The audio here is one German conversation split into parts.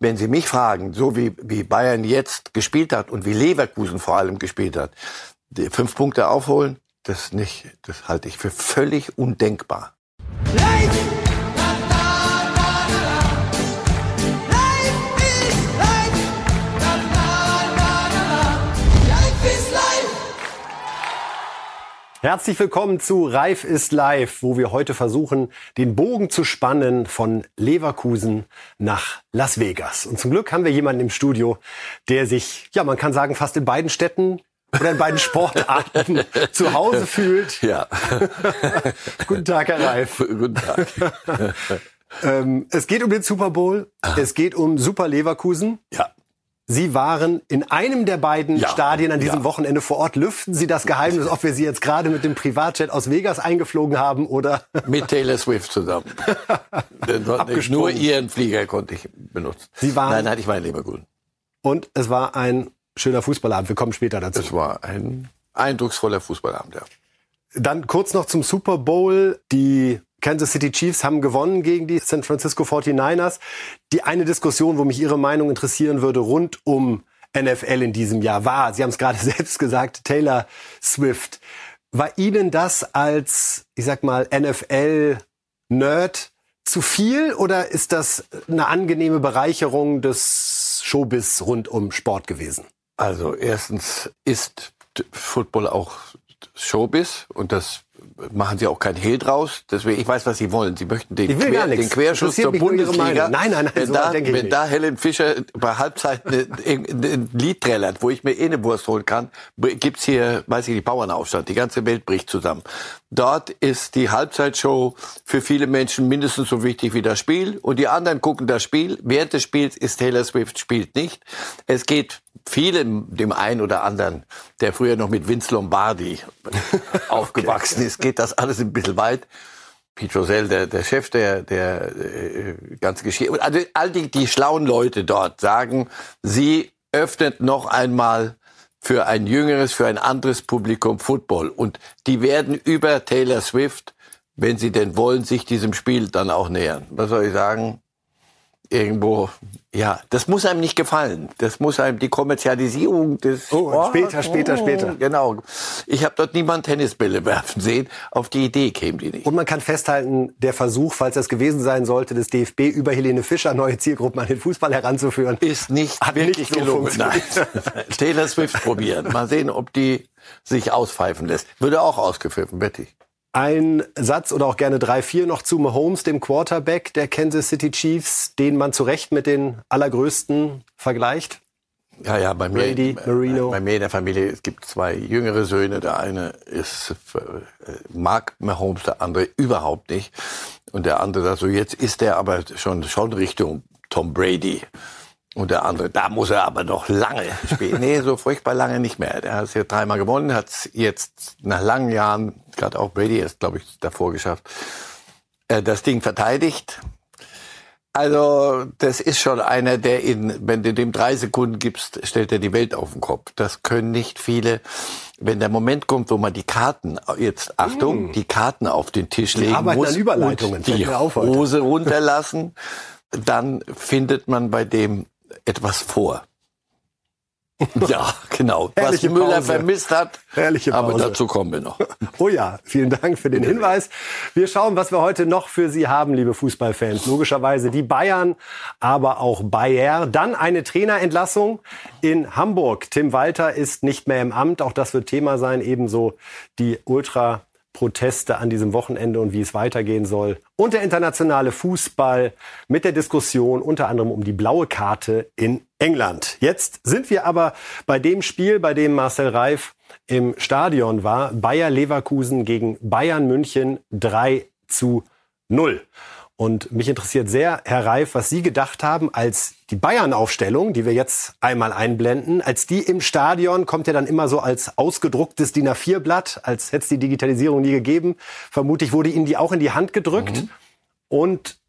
wenn Sie mich fragen, so wie, wie Bayern jetzt gespielt hat und wie Leverkusen vor allem gespielt hat, die fünf Punkte aufholen, das nicht, das halte ich für völlig undenkbar. Herzlich willkommen zu Reif ist live, wo wir heute versuchen, den Bogen zu spannen von Leverkusen nach Las Vegas. Und zum Glück haben wir jemanden im Studio, der sich, ja, man kann sagen, fast in beiden Städten oder in beiden Sportarten zu Hause fühlt. Ja. Guten Tag, Herr Reif. Guten Tag. ähm, es geht um den Super Bowl. Es geht um Super Leverkusen. Ja. Sie waren in einem der beiden Ja, Stadien an diesem ja. Wochenende vor Ort. Lüften Sie das Geheimnis, ob wir Sie jetzt gerade mit dem Privatjet aus Vegas eingeflogen haben oder Mit Taylor Swift zusammen. Nur ihren Flieger konnte ich benutzen. Sie waren- Nein, nein, ich war in Leverkusen. und es war ein schöner Fußballabend. Wir kommen später dazu. Es war ein eindrucksvoller Fußballabend, ja. Dann kurz noch zum Super Bowl. Die Kansas City Chiefs haben gewonnen gegen die San Francisco 49ers. Die eine Diskussion, wo mich Ihre Meinung interessieren würde, rund um NFL in diesem Jahr war, Sie haben es gerade selbst gesagt, Taylor Swift. War Ihnen das als, ich sag mal, NFL-Nerd zu viel oder ist das eine angenehme Bereicherung des Showbiz rund um Sport gewesen? Also erstens ist Football auch Showbiz und das machen sie auch kein Hehl draus. Deswegen, ich weiß, was sie wollen. Sie möchten den, nichts. den Querschuss zur Bundesliga. Nein, nein, nein, wenn so da, denke ich wenn nicht. da Helen Fischer bei Halbzeit ein ein Lied trällert, wo ich mir eh eine Wurst holen kann, gibt's hier, weiß ich, die Bauernaufstand. Die ganze Welt bricht zusammen. Dort ist die Halbzeitshow für viele Menschen mindestens so wichtig wie das Spiel. Und die anderen gucken das Spiel. Während des Spiels ist Taylor Swift spielt nicht. Es geht vielen, dem einen oder anderen, der früher noch mit Vince Lombardi aufgewachsen ist, geht das alles ein bisschen weit. Pete Rosell, der, der Chef der, der äh, ganzen Geschichte. Und Also all die, die schlauen Leute dort sagen, sie öffnet noch einmal für ein jüngeres, für ein anderes Publikum Football. Und die werden über Taylor Swift, wenn sie denn wollen, sich diesem Spiel dann auch nähern. Was soll ich sagen? Irgendwo, ja, das muss einem nicht gefallen. Das muss einem die Kommerzialisierung des Oh, Sports- später, später, später. Genau. Ich habe dort niemand Tennisbälle werfen sehen. Auf die Idee kämen die nicht. Und man kann festhalten, der Versuch, falls das gewesen sein sollte, des DFB über Helene Fischer neue Zielgruppen an den Fußball heranzuführen, ist nicht Hat wirklich nicht so gelungen. Nein. Taylor Swift probieren. Mal sehen, ob die sich auspfeifen lässt. Würde auch ausgepfiffen, wette ich. Ein Satz oder auch gerne drei, vier noch zu Mahomes, dem Quarterback der Kansas City Chiefs, den man zu Recht mit den allergrößten vergleicht. Ja, ja, bei mir, Brady, Marino. bei mir in der Familie, es gibt zwei jüngere Söhne. Der eine ist, äh, mag Mahomes, der andere überhaupt nicht. Und der andere sagt so, jetzt ist er aber schon, schon Richtung Tom Brady. Und der andere, da muss er aber noch lange spielen. Nee, so furchtbar lange nicht mehr. Der hat es ja dreimal gewonnen, hat es jetzt nach langen Jahren, gerade auch Brady ist, glaube ich, davor geschafft, äh, das Ding verteidigt. Also, das ist schon einer, der in, wenn du dem drei Sekunden gibst, stellt er die Welt auf den Kopf. Das können nicht viele. Wenn der Moment kommt, wo man die Karten, jetzt Achtung, die Karten auf den Tisch legen arbeiten muss Überleitungen, und die. Hose runterlassen, dann findet man bei dem etwas vor. Ja, genau. Herrliche Was Müller Pause. vermisst hat. Herrliche Aber Pause. dazu kommen wir noch. Oh ja, vielen Dank für den Hinweis. Wir schauen, was wir heute noch für Sie haben, liebe Fußballfans. Logischerweise die Bayern, aber auch Bayer. Dann eine Trainerentlassung in Hamburg. Tim Walter ist nicht mehr im Amt. Auch das wird Thema sein. Ebenso die Ultra Proteste an diesem Wochenende und wie es weitergehen soll. Und der internationale Fußball mit der Diskussion unter anderem um die blaue Karte in England. Jetzt sind wir aber bei dem Spiel, bei dem Marcel Reif im Stadion war. Bayer Leverkusen gegen Bayern München 3 zu 0. Und mich interessiert sehr, Herr Reif, was Sie gedacht haben, als die Bayern-Aufstellung, die wir jetzt einmal einblenden, als die im Stadion, kommt ja dann immer so als ausgedrucktes DIN A4-Blatt, als hätte es die Digitalisierung nie gegeben. Vermutlich wurde Ihnen die auch in die Hand gedrückt. Und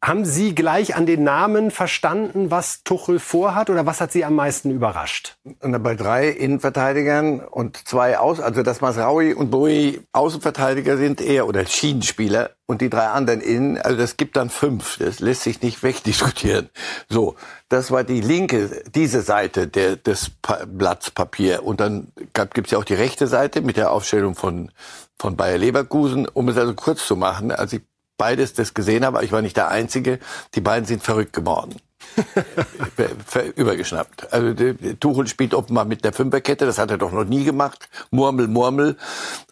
Haben Sie gleich an den Namen verstanden, was Tuchel vorhat oder was hat Sie am meisten überrascht? Bei drei Innenverteidigern und zwei Aus, also dass Masraui und Bowie Außenverteidiger sind eher oder Schienenspieler und die drei anderen innen, also das gibt dann fünf. Das lässt sich nicht wegdiskutieren. So, das war die linke, diese Seite der, des pa Blatts und dann gibt es ja auch die rechte Seite mit der Aufstellung von von Bayer Leverkusen, um es also kurz zu machen. Als ich beides das gesehen habe, ich war nicht der Einzige, die beiden sind verrückt geworden. übergeschnappt. Also Tuchel spielt offenbar mit der Fünferkette, das hat er doch noch nie gemacht. Murmel, Murmel.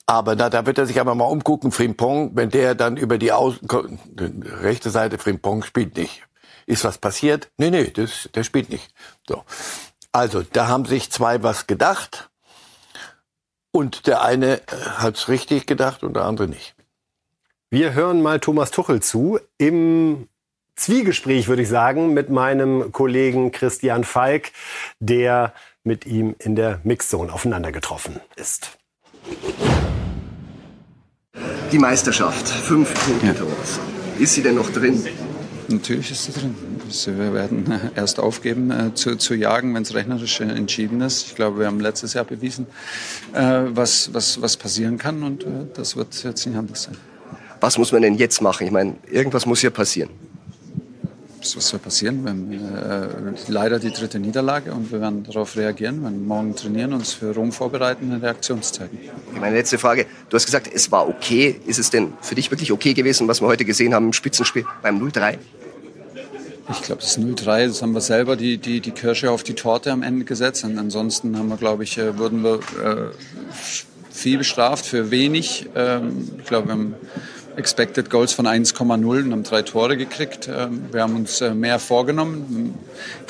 Aber na, da wird er sich aber mal umgucken, Frimpong, wenn der dann über die Außen, rechte Seite Frimpong spielt nicht. Ist was passiert? Nee, nee, das, der spielt nicht. So. Also, da haben sich zwei was gedacht. Und der eine hat's richtig gedacht und der andere nicht. Wir hören mal Thomas Tuchel zu im Zwiegespräch, würde ich sagen, mit meinem Kollegen Christian Falk, der mit ihm in der Mixzone aufeinander getroffen ist. Die Meisterschaft, fünf Punkte, ja. Thomas. Ist sie denn noch drin? Natürlich ist sie drin. Wir werden erst aufgeben äh, zu, zu jagen, wenn es rechnerisch entschieden ist. Ich glaube, wir haben letztes Jahr bewiesen, äh, was, was, was passieren kann und äh, das wird jetzt nicht anders sein was muss man denn jetzt machen? Ich meine, irgendwas muss hier passieren. Was soll passieren? Wir haben äh, leider die dritte Niederlage und wir werden darauf reagieren, wir werden morgen trainieren, uns für Rom vorbereiten, eine Reaktion zeigen. Meine letzte Frage. Du hast gesagt, es war okay. Ist es denn für dich wirklich okay gewesen, was wir heute gesehen haben im Spitzenspiel beim 0-3? Ich glaube, das 0-3, das haben wir selber die, die, die Kirsche auf die Torte am Ende gesetzt. Und ansonsten haben wir, glaube ich, äh, würden wir äh, viel bestraft für wenig. Ähm, ich glaube, wir haben Expected Goals von 1,0 und haben drei Tore gekriegt. Ähm, wir haben uns äh, mehr vorgenommen,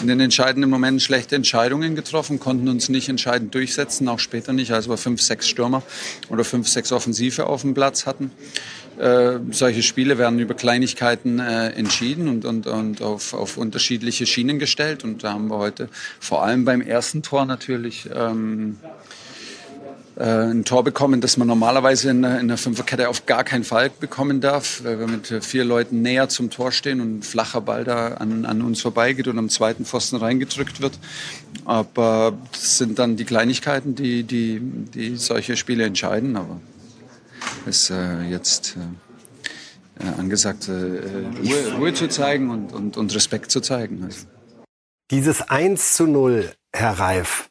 in den entscheidenden Momenten schlechte Entscheidungen getroffen, konnten uns nicht entscheidend durchsetzen, auch später nicht, als wir fünf, sechs Stürmer oder fünf, sechs Offensive auf dem Platz hatten. Äh, solche Spiele werden über Kleinigkeiten äh, entschieden und, und, und auf, auf unterschiedliche Schienen gestellt. Und da haben wir heute vor allem beim ersten Tor natürlich ähm, äh, ein Tor bekommen, das man normalerweise in, in der Fünferkette auf gar keinen Fall bekommen darf, weil wir mit vier Leuten näher zum Tor stehen und ein flacher Ball da an, an uns vorbeigeht und am zweiten Pfosten reingedrückt wird. Aber das sind dann die Kleinigkeiten, die, die, die solche Spiele entscheiden. Aber es ist äh, jetzt äh, äh angesagt, äh, Ruhe, Ruhe, zu zeigen und, und, und Respekt zu zeigen. Also. Dieses 1 zu 0, Herr Reif,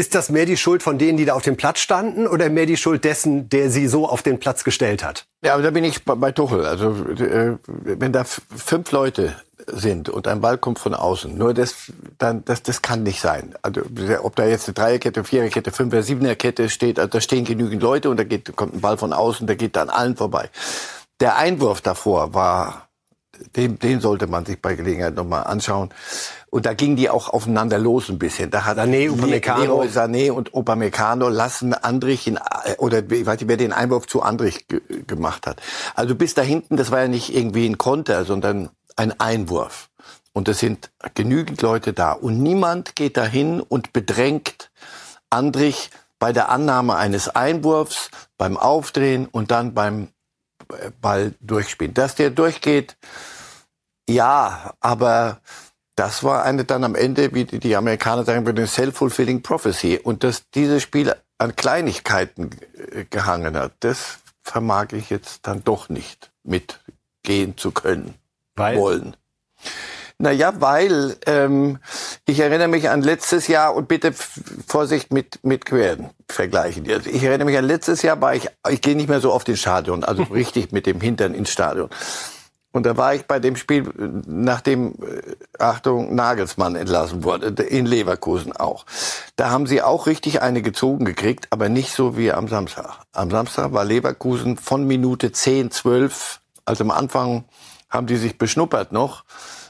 ist das mehr die Schuld von denen, die da auf dem Platz standen, oder mehr die Schuld dessen, der sie so auf den Platz gestellt hat? Ja, aber da bin ich bei Tuchel. Also äh, wenn da fünf Leute sind und ein Ball kommt von außen, nur das, dann das, das kann nicht sein. Also ob da jetzt eine Dreierkette, Viererkette, Fünfer, Siebenerkette steht, also da stehen genügend Leute und da geht, kommt ein Ball von außen, der geht dann allen vorbei. Der Einwurf davor war, den, den sollte man sich bei Gelegenheit nochmal anschauen. Und da gingen die auch aufeinander los ein bisschen. Da hat Sané, Upamecano. Sané und Upamecano lassen Andrich in, oder ich weiß nicht, wer den Einwurf zu Andrich gemacht hat. Also bis da hinten, das war ja nicht irgendwie ein Konter, sondern ein Einwurf. Und es sind genügend Leute da. Und niemand geht dahin und bedrängt Andrich bei der Annahme eines Einwurfs, beim Aufdrehen und dann beim Ball durchspielen. Dass der durchgeht, ja, aber das war eine dann am Ende, wie die Amerikaner sagen würden, self-fulfilling prophecy. Und dass dieses Spiel an Kleinigkeiten gehangen hat, das vermag ich jetzt dann doch nicht mitgehen zu können, weil? wollen. Naja, weil ähm, ich erinnere mich an letztes Jahr und bitte Vorsicht mit mit Queren vergleichen. Ich erinnere mich an letztes Jahr war ich ich gehe nicht mehr so oft ins Stadion, also richtig mit dem Hintern ins Stadion. Und da war ich bei dem Spiel, nachdem, äh, Achtung, Nagelsmann entlassen wurde, in Leverkusen auch. Da haben sie auch richtig eine gezogen gekriegt, aber nicht so wie am Samstag. Am Samstag war Leverkusen von Minute 10, 12, also am Anfang haben die sich beschnuppert noch.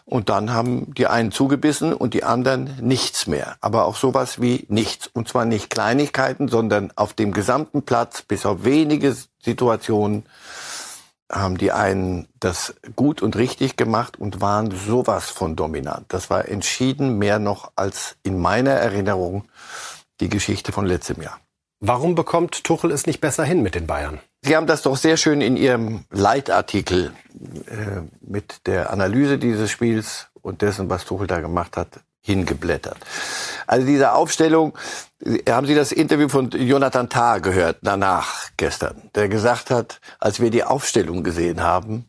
Und dann haben die einen zugebissen und die anderen nichts mehr. Aber auch sowas wie nichts. Und zwar nicht Kleinigkeiten, sondern auf dem gesamten Platz, bis auf wenige Situationen, haben die einen das gut und richtig gemacht und waren sowas von dominant. Das war entschieden mehr noch als in meiner Erinnerung die Geschichte von letztem Jahr. Warum bekommt Tuchel es nicht besser hin mit den Bayern? Sie haben das doch sehr schön in Ihrem Leitartikel äh, mit der Analyse dieses Spiels und dessen, was Tuchel da gemacht hat, hingeblättert. Also diese Aufstellung, haben Sie das Interview von Jonathan Tah gehört danach gestern, der gesagt hat, als wir die Aufstellung gesehen haben,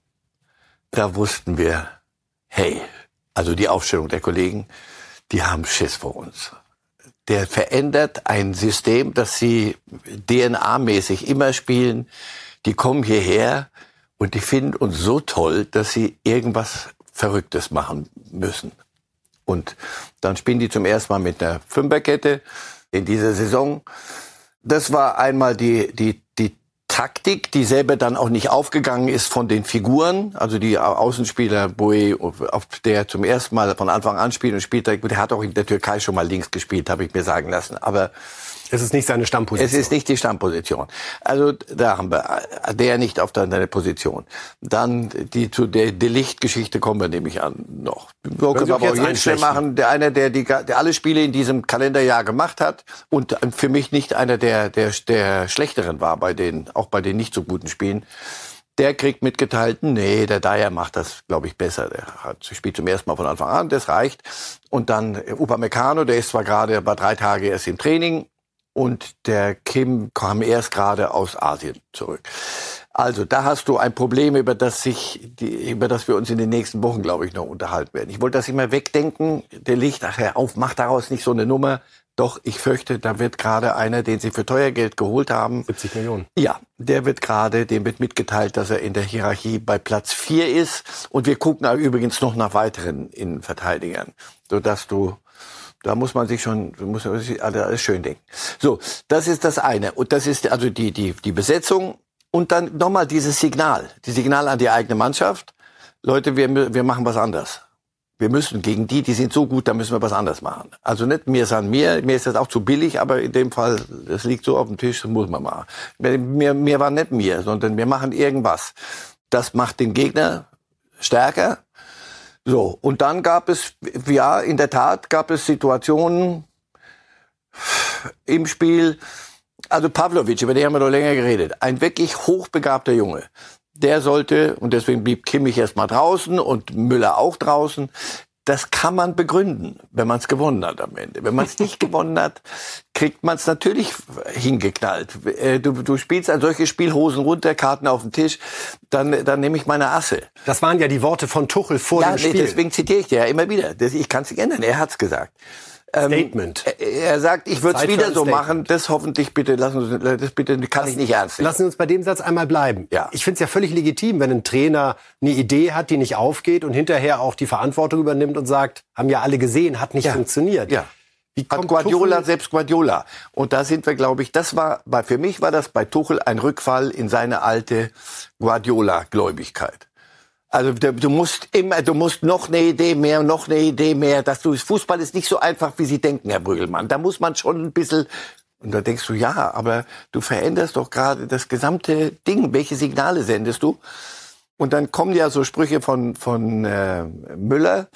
da wussten wir, hey, also die Aufstellung der Kollegen, die haben Schiss vor uns. Der verändert ein System, das sie DNA-mäßig immer spielen. Die kommen hierher und die finden uns so toll, dass sie irgendwas Verrücktes machen müssen. Und dann spielen die zum ersten Mal mit einer Fünferkette in dieser Saison. Das war einmal die, die, die Taktik, die selber dann auch nicht aufgegangen ist von den Figuren. Also die Außenspieler Boe, auf der zum ersten Mal von Anfang an spielt und spielt, der hat auch in der Türkei schon mal links gespielt, habe ich mir sagen lassen. Aber es ist nicht seine Stammposition. Es ist nicht die Stammposition. Also da haben wir der nicht auf deine Position. Dann die zu der Delicht-Geschichte kommen wir nämlich an noch. So können wir aber auch jetzt schnell machen. Der einer, der, die, der alle Spiele in diesem Kalenderjahr gemacht hat und für mich nicht einer der der der schlechteren war bei den auch bei den nicht so guten Spielen. Der kriegt mitgeteilt, nee, der Dyer macht das, glaube ich, besser. Der hat, spielt zum ersten Mal von Anfang an, das reicht. Und dann Upamecano, der ist zwar gerade bei drei Tage erst im Training, und der Kim kam erst gerade aus Asien zurück. Also da hast du ein Problem, über das sich, die, über das wir uns in den nächsten Wochen, glaube ich, noch unterhalten werden. Ich wollte das immer wegdenken. Der Licht, ach Herr auf, mach daraus nicht so eine Nummer. Doch ich fürchte, da wird gerade einer, den Sie für teuer Geld geholt haben. 70 Millionen. Ja, der wird gerade, dem wird mitgeteilt, dass er in der Hierarchie bei Platz vier ist. Und wir gucken übrigens noch nach weiteren Innenverteidigern, sodass du da muss man sich schon, muss man sich alles schön denken. So, das ist das eine. Und das ist also die, die, die Besetzung. Und dann nochmal dieses Signal. Die Signal an die eigene Mannschaft. Leute, wir, wir machen was anders. Wir müssen gegen die, die sind so gut, da müssen wir was anders machen. Also nicht mir ist mir, mir ist das auch zu billig, aber in dem Fall, das liegt so auf dem Tisch, das muss man machen. Mir, mir war nicht mir, sondern wir machen irgendwas. Das macht den Gegner stärker, so, und dann gab es, ja, in der Tat gab es Situationen im Spiel, also Pavlovic, über den haben wir doch länger geredet, ein wirklich hochbegabter Junge. Der sollte, und deswegen blieb Kimmich erstmal draußen und Müller auch draußen, das kann man begründen, wenn man es gewonnen hat am Ende. Wenn man es nicht gewonnen hat, kriegt man es natürlich hingeknallt. Äh, du, du spielst ein solches Spiel, Hosen runter, Karten auf den Tisch, dann, dann nehme ich meine Asse. Das waren ja die Worte von Tuchel vor ja, dem Spiel. Nee, deswegen zitiere ich dir ja immer wieder. Ich kann es nicht ändern, er hat's gesagt. Ähm, Statement. er sagt, ich würde es wieder so machen. Das hoffentlich bitte lassen Sie, das bitte kann ich nicht ernst nehmen. Lassen Sie uns bei dem Satz einmal bleiben. Ja. Ich finde es ja völlig legitim, wenn ein Trainer eine Idee hat, die nicht aufgeht und hinterher auch die Verantwortung übernimmt und sagt, haben ja alle gesehen, hat nicht ja. funktioniert. Ja. Wie hat Guardiola, Tuchel? selbst Guardiola. Und da sind wir, glaube ich, das war, bei, für mich war das bei Tuchel ein Rückfall in seine alte Guardiola-Gläubigkeit. Also du musst immer, du musst noch eine Idee mehr, noch eine Idee mehr. Dass du, Fußball ist nicht so einfach, wie Sie denken, Herr Brügelmann. Da muss man schon ein bisschen und da denkst du, ja, aber du veränderst doch gerade das gesamte Ding. Welche Signale sendest du? Und dann kommen ja so Sprüche von, von äh, Müller.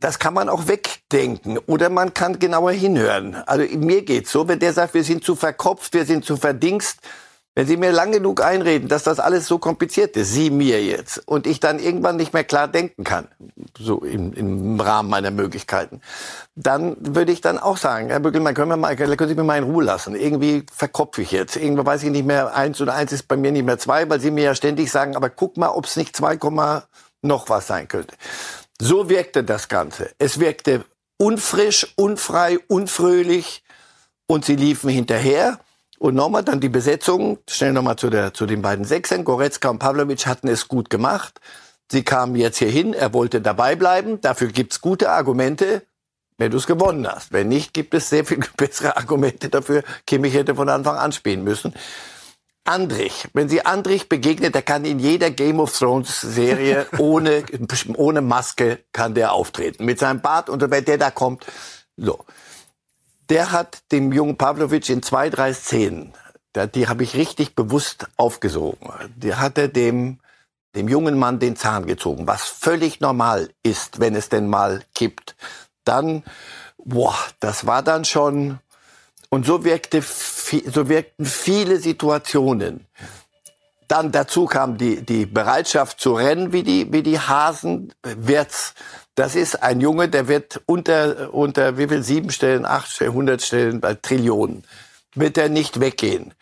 Das kann man auch wegdenken oder man kann genauer hinhören. Also mir geht's so, wenn der sagt, wir sind zu verkopft, wir sind zu verdingst, wenn Sie mir lang genug einreden, dass das alles so kompliziert ist, Sie mir jetzt, und ich dann irgendwann nicht mehr klar denken kann, so im, im Rahmen meiner Möglichkeiten, dann würde ich dann auch sagen, Herr Bückelmann, können, wir mal, können Sie mir mal in Ruhe lassen? Irgendwie verkopfe ich jetzt. Irgendwann weiß ich nicht mehr, eins oder eins ist bei mir nicht mehr zwei, weil Sie mir ja ständig sagen, aber guck mal, ob es nicht zwei noch was sein könnte. So wirkte das Ganze. Es wirkte unfrisch, unfrei, unfröhlich und Sie liefen hinterher. Und nochmal dann die Besetzung, schnell nochmal zu, der, zu den beiden Sechsern. Goretzka und Pavlovic hatten es gut gemacht. Sie kamen jetzt hier hin, er wollte dabei bleiben. Dafür gibt's gute Argumente, wenn du es gewonnen hast. Wenn nicht, gibt es sehr viel bessere Argumente dafür. Kimmich hätte von Anfang an spielen müssen. Andrich, wenn Sie Andrich begegnet, der kann in jeder Game of Thrones Serie ohne, ohne Maske kann der auftreten. Mit seinem Bart und wenn der da kommt, so der hat dem jungen Pavlovic in zwei, drei Szenen, die habe ich richtig bewusst aufgesogen, die hat er dem, dem jungen Mann den Zahn gezogen, was völlig normal ist, wenn es denn mal kippt. Dann, boah, das war dann schon, und so wirkte, so wirkten viele Situationen Dann dazu kam die, die Bereitschaft zu rennen wie die, wie die Hasen. Wirtz, das ist ein Junge, der wird unter, unter wie viel, sieben Stellen, acht Stellen, hundert Stellen bei Trillionen, wird er nicht weggehen.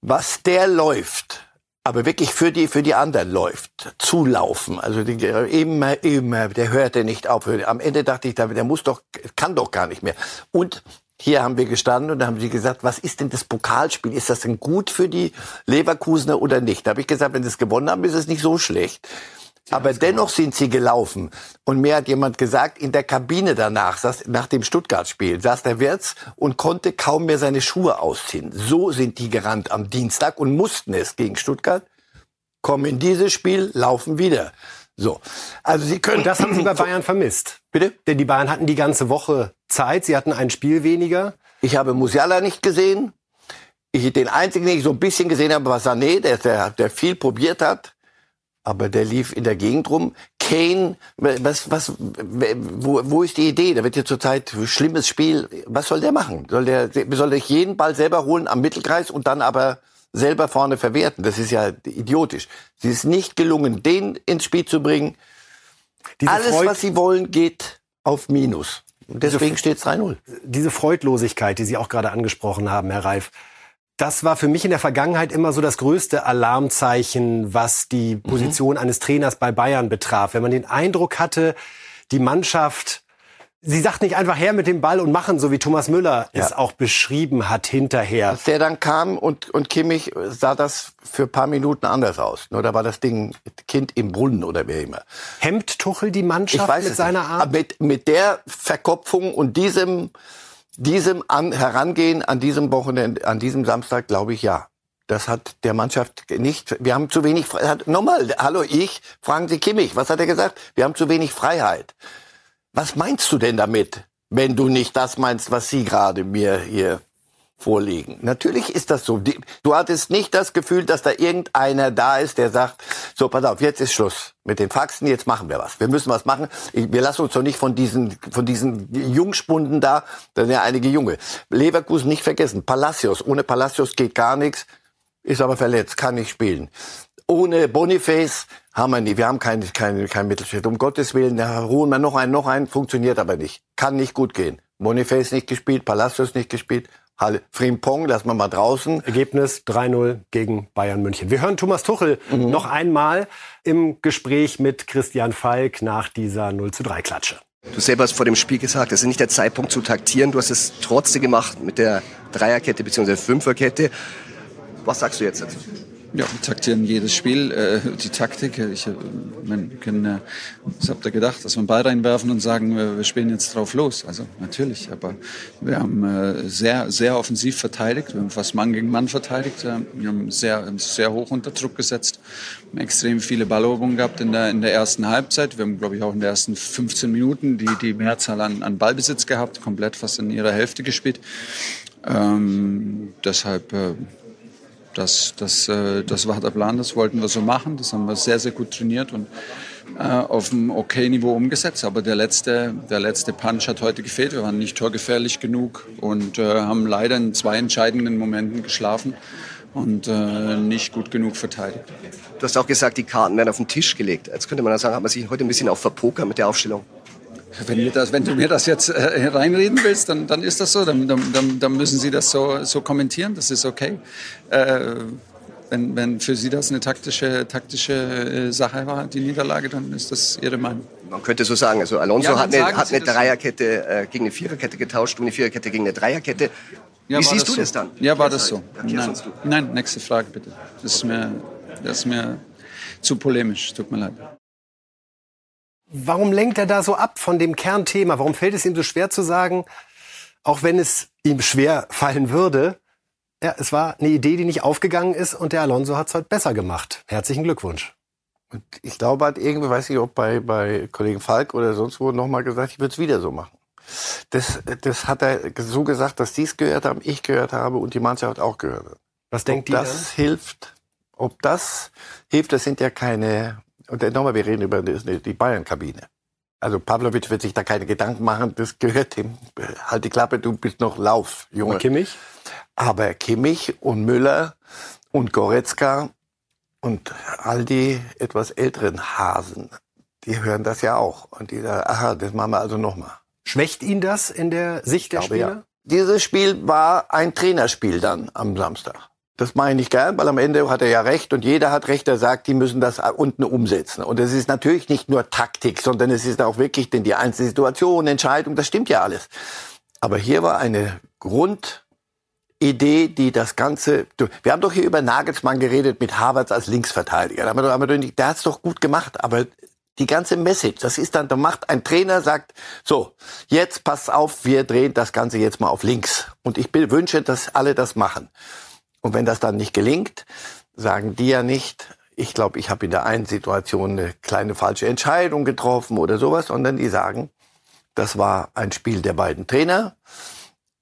Was der läuft, aber wirklich für die, für die anderen läuft, zulaufen, also die, immer, immer, der hörte nicht auf. Am Ende dachte ich, der muss doch, kann doch gar nicht mehr. Und hier haben wir gestanden und haben sie gesagt, was ist denn das Pokalspiel? Ist das denn gut für die Leverkusener oder nicht? Da habe ich gesagt, wenn sie es gewonnen haben, ist es nicht so schlecht. Aber dennoch sind sie gelaufen. Und mir hat jemand gesagt, in der Kabine danach, saß, nach dem Stuttgart-Spiel, saß der Wirtz und konnte kaum mehr seine Schuhe ausziehen. So sind die gerannt am Dienstag und mussten es gegen Stuttgart. Kommen in dieses Spiel, laufen wieder. So. Also sie können. Und das haben sie bei Bayern vermisst. Bitte? Denn die Bayern hatten die ganze Woche Zeit. Sie hatten ein Spiel weniger. Ich habe Musiala nicht gesehen. Ich, den einzigen, den ich so ein bisschen gesehen habe, war Sané, der, der, der viel probiert hat aber der lief in der Gegend rum. Kane, was, was, wo, wo ist die Idee? Da wird ja zurzeit schlimmes Spiel. Was soll der machen? Soll der, soll der jeden Ball selber holen am Mittelkreis und dann aber selber vorne verwerten? Das ist ja idiotisch. Sie ist nicht gelungen, den ins Spiel zu bringen. Diese Alles, Freud was sie wollen, geht auf Minus. Und deswegen steht es 3-0. Diese Freudlosigkeit, die Sie auch gerade angesprochen haben, Herr Reif, das war für mich in der Vergangenheit immer so das größte Alarmzeichen, was die mhm. Position mhm. eines Trainers bei Bayern betraf. Wenn man den Eindruck hatte, die Mannschaft, sie sagt nicht einfach her mit dem Ball und machen, so wie Thomas Müller ja. es auch beschrieben hat hinterher. Als der dann kam und, und Kimmich sah das für ein paar Minuten anders aus. Nur da war das Ding Kind im Brunnen oder wer immer. Hemmt Tuchel die Mannschaft mit seiner nicht. Art? Mit, mit der Verkopfung und diesem diesem an, Herangehen an diesem Wochenende, an diesem Samstag, glaube ich, ja. Das hat der Mannschaft nicht, wir haben zu wenig, nochmal, hallo, ich, fragen Sie Kimmich, was hat er gesagt? Wir haben zu wenig Freiheit. Was meinst du denn damit, wenn du nicht das meinst, was Sie gerade mir hier vorlegen. Natürlich ist das so. Du hattest nicht das Gefühl, dass da irgendeiner da ist, der sagt, so, pass auf, jetzt ist Schluss mit den Faxen, jetzt machen wir was. Wir müssen was machen. Wir lassen uns doch nicht von diesen, von diesen Jungspunden da, da sind ja einige Junge. Leverkusen nicht vergessen. Palacios. Ohne Palacios geht gar nichts. Ist aber verletzt, kann nicht spielen. Ohne Boniface haben wir nie. Wir haben kein, kein, kein Mittelfeld. Um Gottes Willen, da holen wir noch einen, noch einen, funktioniert aber nicht. Kann nicht gut gehen. Boniface nicht gespielt, Palacios nicht gespielt. Halle. Frimpong lassen wir mal draußen. Ergebnis 3-0 gegen Bayern München. Wir hören Thomas Tuchel mhm. noch einmal im Gespräch mit Christian Falk nach dieser 0 zu 3 Klatsche. Du selber hast vor dem Spiel gesagt, das ist nicht der Zeitpunkt zu taktieren. Du hast es trotzdem gemacht mit der Dreierkette bzw. Fünferkette. Was sagst du jetzt dazu? Ja, wir taktieren jedes Spiel. Äh, die Taktik, ich, äh, man kann, äh, was habt ihr gedacht, dass wir einen Ball reinwerfen und sagen, wir spielen jetzt drauf los? Also natürlich, aber wir haben äh, sehr, sehr offensiv verteidigt. Wir haben fast Mann gegen Mann verteidigt. Wir haben sehr, sehr hoch unter Druck gesetzt. Wir haben extrem viele Balleroberungen gehabt in der, in der ersten Halbzeit. Wir haben, glaube ich, auch in den ersten 15 Minuten die, die Mehrzahl an, an Ballbesitz gehabt, komplett fast in ihrer Hälfte gespielt. Ähm, deshalb äh, das, das, äh, das war der Plan, das wollten wir so machen. Das haben wir sehr, sehr gut trainiert und äh, auf einem okay Niveau umgesetzt. Aber der letzte, der letzte Punch hat heute gefehlt. Wir waren nicht torgefährlich genug und äh, haben leider in zwei entscheidenden Momenten geschlafen und äh, nicht gut genug verteidigt. Du hast auch gesagt, die Karten werden auf den Tisch gelegt. Jetzt könnte man sagen, hat man sich heute ein bisschen auch verpokert mit der Aufstellung. Wenn, das, wenn, du mir das jetzt äh, reinreden willst, dann, dann ist das so. Dann, dann, dann, müssen Sie das so, so kommentieren. Das ist okay. Äh, wenn, wenn für Sie das eine taktische, taktische äh, Sache war, die Niederlage, dann ist das Ihre Meinung. Man könnte so sagen. Also Alonso ja, hat eine, hat eine Dreierkette äh, gegen eine Viererkette getauscht und eine Viererkette gegen eine Dreierkette. Ja, Wie siehst du so? das dann? Ja, war das so. Nein. Nein, nächste Frage bitte. Das ist mir, das ist mir zu polemisch. Tut mir leid. Warum lenkt er da so ab von dem Kernthema? Warum fällt es ihm so schwer zu sagen, auch wenn es ihm schwer fallen würde, ja, es war eine Idee, die nicht aufgegangen ist und der Alonso hat es heute besser gemacht. Herzlichen Glückwunsch. Und ich glaube, hat irgendwie, weiß ich, ob bei, bei Kollegen Falk oder sonst wo nochmal gesagt, ich würde es wieder so machen. Das, das hat er so gesagt, dass die es gehört haben, ich gehört habe und die Mannschaft auch gehört hat. Was denkt ob die das dann? hilft? Ob das hilft, das sind ja keine und nochmal, wir reden über die Bayern-Kabine. Also Pavlovic wird sich da keine Gedanken machen, das gehört ihm. Halt die Klappe, du bist noch Lauf, Junge. Und Kimmich? Aber Kimmich und Müller und Goretzka, Und all die etwas älteren Hasen, die hören das ja auch. Und die sagen, aha, das machen wir also nochmal. Schwächt ihn das in der Sicht der glaube, Spieler? ja. Dieses Spiel war ein Trainerspiel dann am Samstag. Das meine ich gern, weil am Ende hat er ja recht und jeder hat recht, der sagt, die müssen das unten umsetzen. Und es ist natürlich nicht nur Taktik, sondern es ist auch wirklich denn die einzelne Situation, Entscheidung, das stimmt ja alles. Aber hier war eine Grundidee, die das Ganze. Wir haben doch hier über Nagelsmann geredet mit Havertz als Linksverteidiger. Da haben wir doch, nicht, der hat's doch gut gemacht, aber die ganze Message, das ist dann, da macht ein Trainer, sagt, so, jetzt passt auf, wir drehen das Ganze jetzt mal auf links. Und ich wünsche, dass alle das machen. Und wenn das dann nicht gelingt, sagen die ja nicht, ich glaube, ich habe in der einen Situation eine kleine falsche Entscheidung getroffen oder sowas, sondern die sagen, das war ein Spiel der beiden Trainer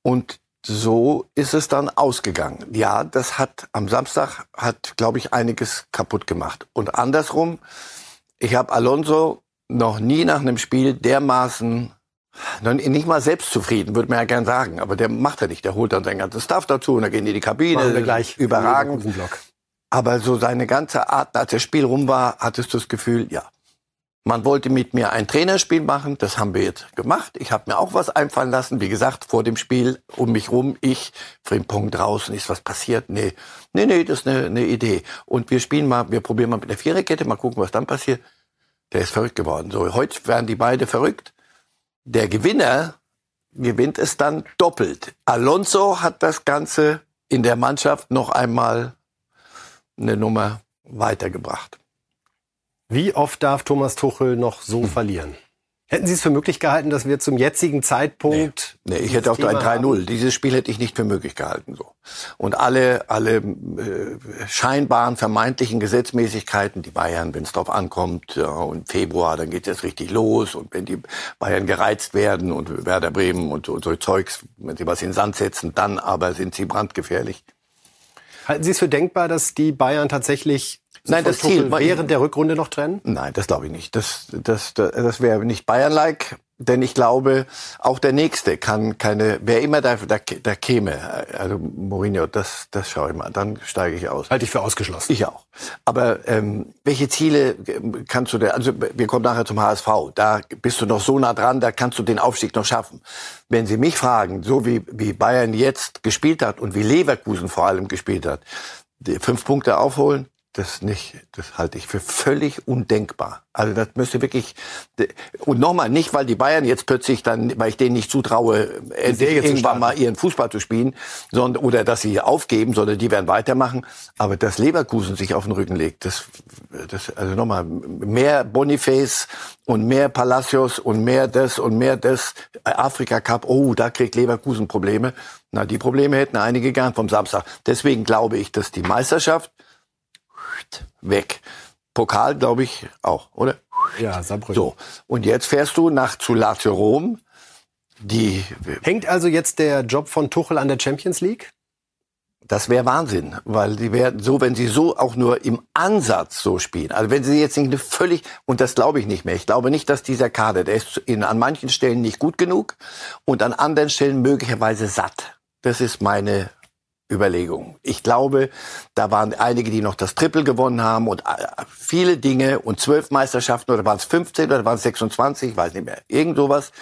und so ist es dann ausgegangen. Ja, das hat am Samstag hat, glaube ich, einiges kaputt gemacht. Und andersrum, ich habe Alonso noch nie nach einem Spiel dermaßen nicht mal selbstzufrieden, würde man ja gern sagen, aber der macht er nicht. Der holt dann sein ganzes Stuff dazu und dann gehen die in die Kabine. Wir gleich überragend. Block. Aber so seine ganze Art, als das Spiel rum war, hattest du das Gefühl, ja, man wollte mit mir ein Trainerspiel machen, das haben wir jetzt gemacht. Ich habe mir auch was einfallen lassen. Wie gesagt, vor dem Spiel um mich rum, ich, Frimpong draußen, ist was passiert? Nee, nee, nee, das ist eine, eine Idee. Und wir spielen mal, wir probieren mal mit der Viererkette, mal gucken, was dann passiert. Der ist verrückt geworden. So, heute werden die beide verrückt. Der Gewinner gewinnt es dann doppelt. Alonso hat das Ganze in der Mannschaft noch einmal eine Nummer weitergebracht. Wie oft darf Thomas Tuchel noch so Hm. verlieren? Hätten Sie es für möglich gehalten, dass wir zum jetzigen Zeitpunkt. Nee, ich dieses hätte auch ein Thema 3-0. haben? Dieses Spiel hätte ich nicht für möglich gehalten. So. Und alle, alle äh, scheinbaren, vermeintlichen Gesetzmäßigkeiten, die Bayern, wenn es drauf ankommt, ja, und Februar, dann geht es richtig los. Und wenn die Bayern gereizt werden und Werder Bremen und, und so Zeugs, wenn sie was in den Sand setzen, dann aber sind sie brandgefährlich. Halten Sie es für denkbar, dass die Bayern tatsächlich Nein, das Ziel- während der Rückrunde noch trennen? Nein, das glaube ich nicht. Das, das, das, das wäre nicht Bayern-like, denn ich glaube, auch der Nächste kann keine, wer immer da, da, da käme, also Mourinho, das, das schaue ich mal, dann steige ich aus. Halte ich für ausgeschlossen. Ich auch. Aber ähm, welche Ziele ähm, kannst du da, also wir kommen nachher zum HSV, da bist du noch so nah dran, da kannst du den Aufstieg noch schaffen. Wenn Sie mich fragen, so wie, wie Bayern jetzt gespielt hat und wie Leverkusen vor allem gespielt hat, die fünf Punkte aufholen, das nicht, das halte ich für völlig undenkbar. Also das müsste wirklich und nochmal nicht, weil die Bayern jetzt plötzlich dann, weil ich denen nicht zutraue, irgendwann mal ihren Fußball zu spielen, sondern oder dass sie aufgeben, sondern die werden weitermachen. Aber dass Leverkusen sich auf den Rücken legt, das, das also nochmal mehr Boniface und mehr Palacios und mehr das und mehr das Afrika Cup. Oh, da kriegt Leverkusen Probleme. Na, die Probleme hätten einige gern vom Samstag. Deswegen glaube ich, dass die Meisterschaft weg. Pokal glaube ich auch, oder? Ja, Saarbrücken. So. Und jetzt fährst du nach zu Lazio Rom. Die, Hängt also jetzt der Job von Tuchel an der Champions League? das wäre Wahnsinn, weil die werden so, wenn sie so auch nur im Ansatz so spielen. Also wenn sie jetzt nicht eine völlig, und das glaube ich nicht mehr. Ich glaube nicht, dass dieser Kader, der ist in, an manchen Stellen nicht gut genug und an anderen Stellen möglicherweise satt. Das ist meine Überlegung. Ich glaube, da waren einige, die noch das Triple gewonnen haben und äh, viele Dinge und zwölf Meisterschaften oder waren es 15 oder waren es 26, ich weiß nicht mehr, irgend sowas.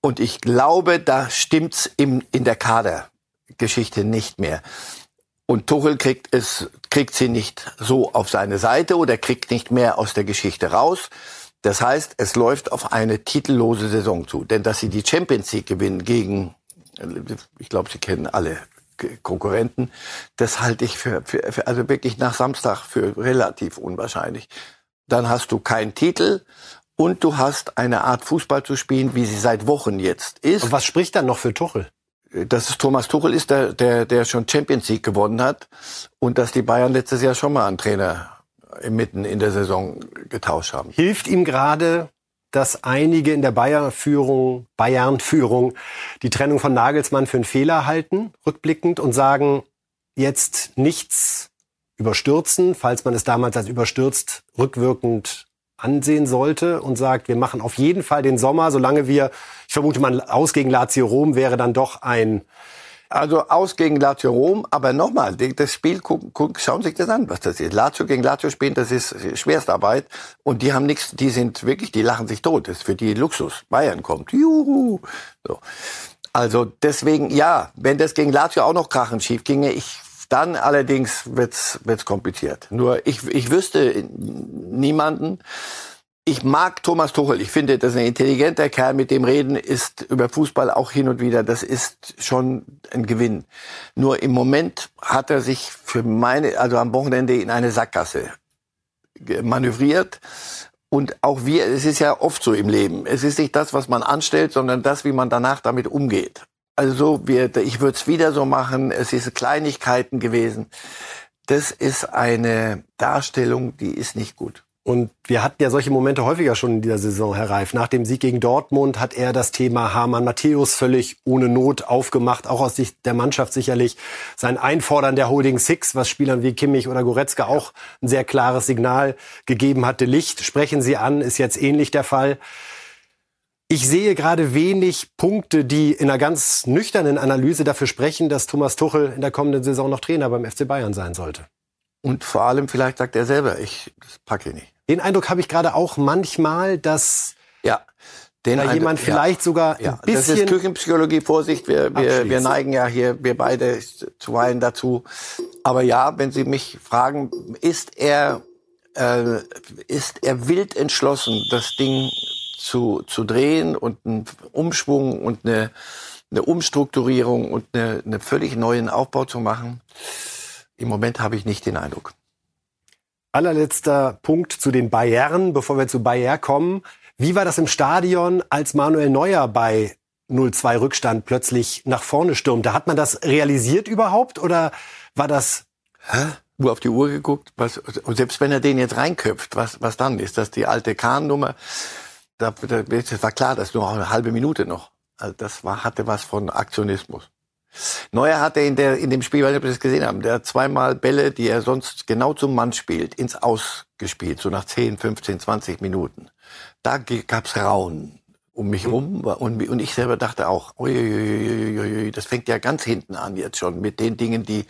Und ich glaube, da stimmt's im, in der Kadergeschichte nicht mehr. Und Tuchel kriegt es, kriegt sie nicht so auf seine Seite oder kriegt nicht mehr aus der Geschichte raus. Das heißt, es läuft auf eine titellose Saison zu. Denn dass sie die Champions League gewinnen gegen, ich glaube, Sie kennen alle Konkurrenten, das halte ich für, für, für, also wirklich nach Samstag für relativ unwahrscheinlich. Dann hast du keinen Titel und du hast eine Art Fußball zu spielen, wie sie seit Wochen jetzt ist. Und was spricht dann noch für Tuchel? Dass es Thomas Tuchel ist, der, der, der schon Champions League gewonnen hat und dass die Bayern letztes Jahr schon mal einen Trainer mitten in der Saison getauscht haben. Hilft ihm gerade, dass einige in der Bayern-Führung, Bayern-Führung die Trennung von Nagelsmann für einen Fehler halten, rückblickend, und sagen, jetzt nichts überstürzen, falls man es damals als überstürzt rückwirkend ansehen sollte und sagt, wir machen auf jeden Fall den Sommer, solange wir, ich vermute mal, aus gegen Lazio Rom wäre dann doch ein Also aus gegen Lazio Rom, aber nochmal, das Spiel, gucken, gucken, schauen Sie sich das an, was das ist. Lazio gegen Lazio spielen, das ist Schwerstarbeit und die haben nichts, die sind wirklich, die lachen sich tot. Das ist für die Luxus. Bayern kommt, juhu. So. Also deswegen, ja, wenn das gegen Lazio auch noch krachen schief ginge, ich dann allerdings wird's wird's kompliziert. Nur ich ich wüsste niemanden, ich mag Thomas Tuchel. Ich finde, das ist ein intelligenter Kerl. Mit dem Reden ist über Fußball auch hin und wieder. Das ist schon ein Gewinn. Nur im Moment hat er sich für meine, also am Wochenende in eine Sackgasse manövriert. Und auch wir, es ist ja oft so im Leben. Es ist nicht das, was man anstellt, sondern das, wie man danach damit umgeht. Also wir, ich würde es wieder so machen. Es ist Kleinigkeiten gewesen. Das ist eine Darstellung, die ist nicht gut. Und wir hatten ja solche Momente häufiger schon in dieser Saison, Herr Reif. Nach dem Sieg gegen Dortmund hat er das Thema Hamann Matthäus völlig ohne Not aufgemacht, auch aus Sicht der Mannschaft sicherlich. Sein Einfordern der Holding Six, was Spielern wie Kimmich oder Goretzka auch ein sehr klares Signal gegeben hatte. Licht sprechen Sie an, ist jetzt ähnlich der Fall. Ich sehe gerade wenig Punkte, die in einer ganz nüchternen Analyse dafür sprechen, dass Thomas Tuchel in der kommenden Saison noch Trainer beim FC Bayern sein sollte. Und vor allem, vielleicht sagt er selber, ich das packe nicht. Den Eindruck habe ich gerade auch manchmal, dass ja, den da jemand vielleicht ja, sogar ja, ein bisschen... Das ist Küchenpsychologie, Vorsicht, wir, wir, wir neigen ja hier, wir beide zuweilen dazu. Aber ja, wenn Sie mich fragen, ist er, äh, ist er wild entschlossen, das Ding zu, zu drehen und einen Umschwung und eine, eine Umstrukturierung und eine, eine völlig neuen Aufbau zu machen? Im Moment habe ich nicht den Eindruck. Allerletzter Punkt zu den Bayern, bevor wir zu Bayern kommen. Wie war das im Stadion, als Manuel Neuer bei 0-2 Rückstand plötzlich nach vorne stürmte? Hat man das realisiert überhaupt oder war das... Hä? Nur auf die Uhr geguckt, was, und selbst wenn er den jetzt reinköpft, was, was dann? Ist das die alte Kahn-Nummer? Da, da, das war klar, das ist nur eine halbe Minute noch. Also das war, hatte was von Aktionismus. Neuer hatte in, der, in dem Spiel, weil wir das gesehen haben, der hat zweimal Bälle, die er sonst genau zum Mann spielt, ins Aus gespielt, so nach 10, 15, 20 Minuten. Da gab's Rauen um mich rum und, und ich selber dachte auch, uiuiui, das fängt ja ganz hinten an jetzt schon mit den Dingen, die,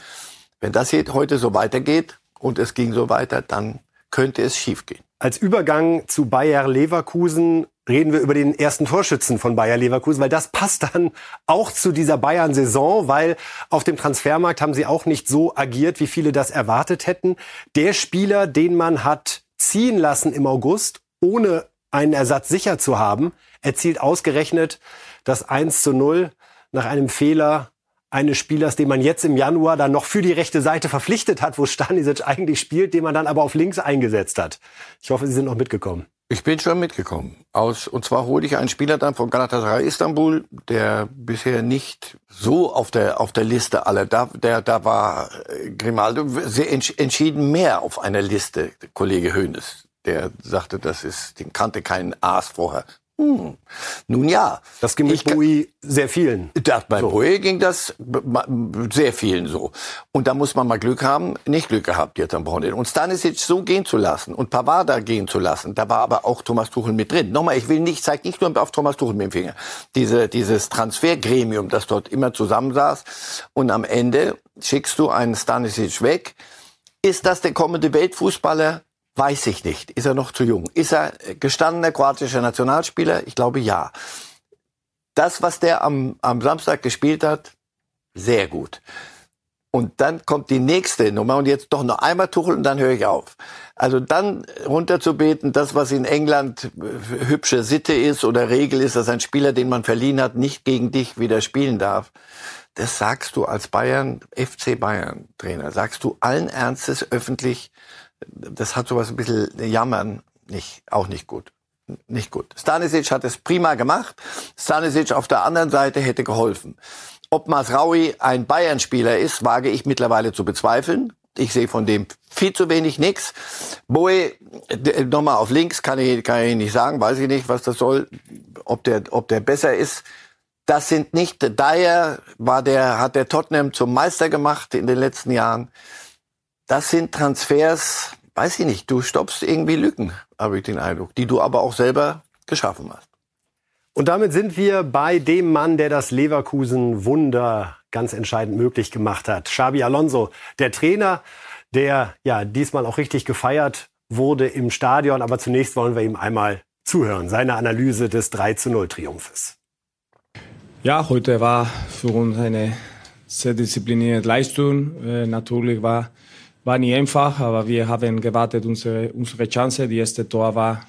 wenn das heute so weitergeht und es ging so weiter, dann könnte es schiefgehen. Als Übergang zu Bayer Leverkusen reden wir über den ersten Torschützen von Bayer Leverkusen, weil das passt dann auch zu dieser Bayern-Saison, weil auf dem Transfermarkt haben sie auch nicht so agiert, wie viele das erwartet hätten. Der Spieler, den man hat ziehen lassen im August, ohne einen Ersatz sicher zu haben, erzielt ausgerechnet das 1 zu 0 nach einem Fehler eines Spielers, den man jetzt im Januar dann noch für die rechte Seite verpflichtet hat, wo Stanisic eigentlich spielt, den man dann aber auf links eingesetzt hat. Ich hoffe, Sie sind noch mitgekommen. Ich bin schon mitgekommen. Aus, und zwar hole ich einen Spieler dann von Galatasaray Istanbul, der bisher nicht so auf der, auf der Liste aller, da, der, da war äh, Grimaldo sehr entschieden mehr auf einer Liste, Kollege Hoeneß. Der sagte, das ist, den kannte keinen Aas vorher. Hm. Nun ja. Das ging mit Bowie sehr vielen. Das, bei so. Bowie ging das sehr vielen so. Und da muss man mal Glück haben, nicht Glück gehabt jetzt am Wochenende. Und Stanisic so gehen zu lassen und Pavada gehen zu lassen, da war aber auch Thomas Tuchel mit drin. Nochmal, ich will nicht, zeig nicht nur auf Thomas Tuchel mit dem Finger. Diese, dieses Transfergremium, das dort immer zusammensaß. Und am Ende schickst du einen Stanisic weg. Ist das der kommende Weltfußballer? Weiß ich nicht. Ist er noch zu jung? Ist er gestandener kroatischer Nationalspieler? Ich glaube ja. Das, was der am, am Samstag gespielt hat, sehr gut. Und dann kommt die nächste Nummer und jetzt doch noch einmal Tuchel und dann höre ich auf. Also dann runterzubeten, das, was in England hübsche Sitte ist oder Regel ist, dass ein Spieler, den man verliehen hat, nicht gegen dich wieder spielen darf. Das sagst du als Bayern, FC Bayern Trainer, sagst du allen Ernstes öffentlich das hat sowas ein bisschen Jammern nicht, auch nicht gut. Nicht gut. Stanisic hat es prima gemacht. Stanisic auf der anderen Seite hätte geholfen. Ob Masraui ein Bayern-Spieler ist, wage ich mittlerweile zu bezweifeln. Ich sehe von dem viel zu wenig nix. Boe, nochmal auf links, kann ich, kann ich nicht sagen, weiß ich nicht, was das soll, ob der, ob der besser ist. Das sind nicht, Dyer war der, hat der Tottenham zum Meister gemacht in den letzten Jahren das sind Transfers, weiß ich nicht, du stoppst irgendwie Lücken, habe ich den Eindruck, die du aber auch selber geschaffen hast. Und damit sind wir bei dem Mann, der das Leverkusen Wunder ganz entscheidend möglich gemacht hat. Xabi Alonso, der Trainer, der ja diesmal auch richtig gefeiert wurde im Stadion. Aber zunächst wollen wir ihm einmal zuhören, seine Analyse des 3 zu 0 Triumphes. Ja, heute war für uns eine sehr disziplinierte Leistung. Äh, natürlich war, war nie einfach, aber wir haben gewartet, unsere, unsere Chance. Die erste Tor war,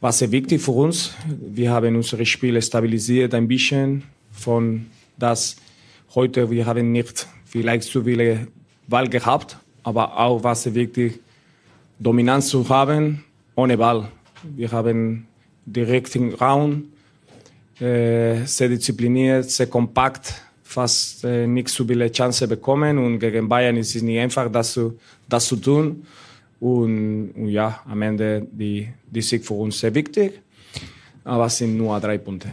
war sehr wichtig für uns. Wir haben unsere Spiele stabilisiert ein bisschen von das heute. Wir haben nicht vielleicht zu viele Ball gehabt, aber auch war sehr wichtig, Dominanz zu haben ohne Ball. Wir haben direkt im Raum, äh, sehr diszipliniert, sehr kompakt, fast äh, nicht so viele Chancen bekommen und gegen Bayern ist es nicht einfach, das zu, das zu tun. Und, und ja, am Ende die, die Sieg für uns sehr wichtig, aber es sind nur drei Punkte.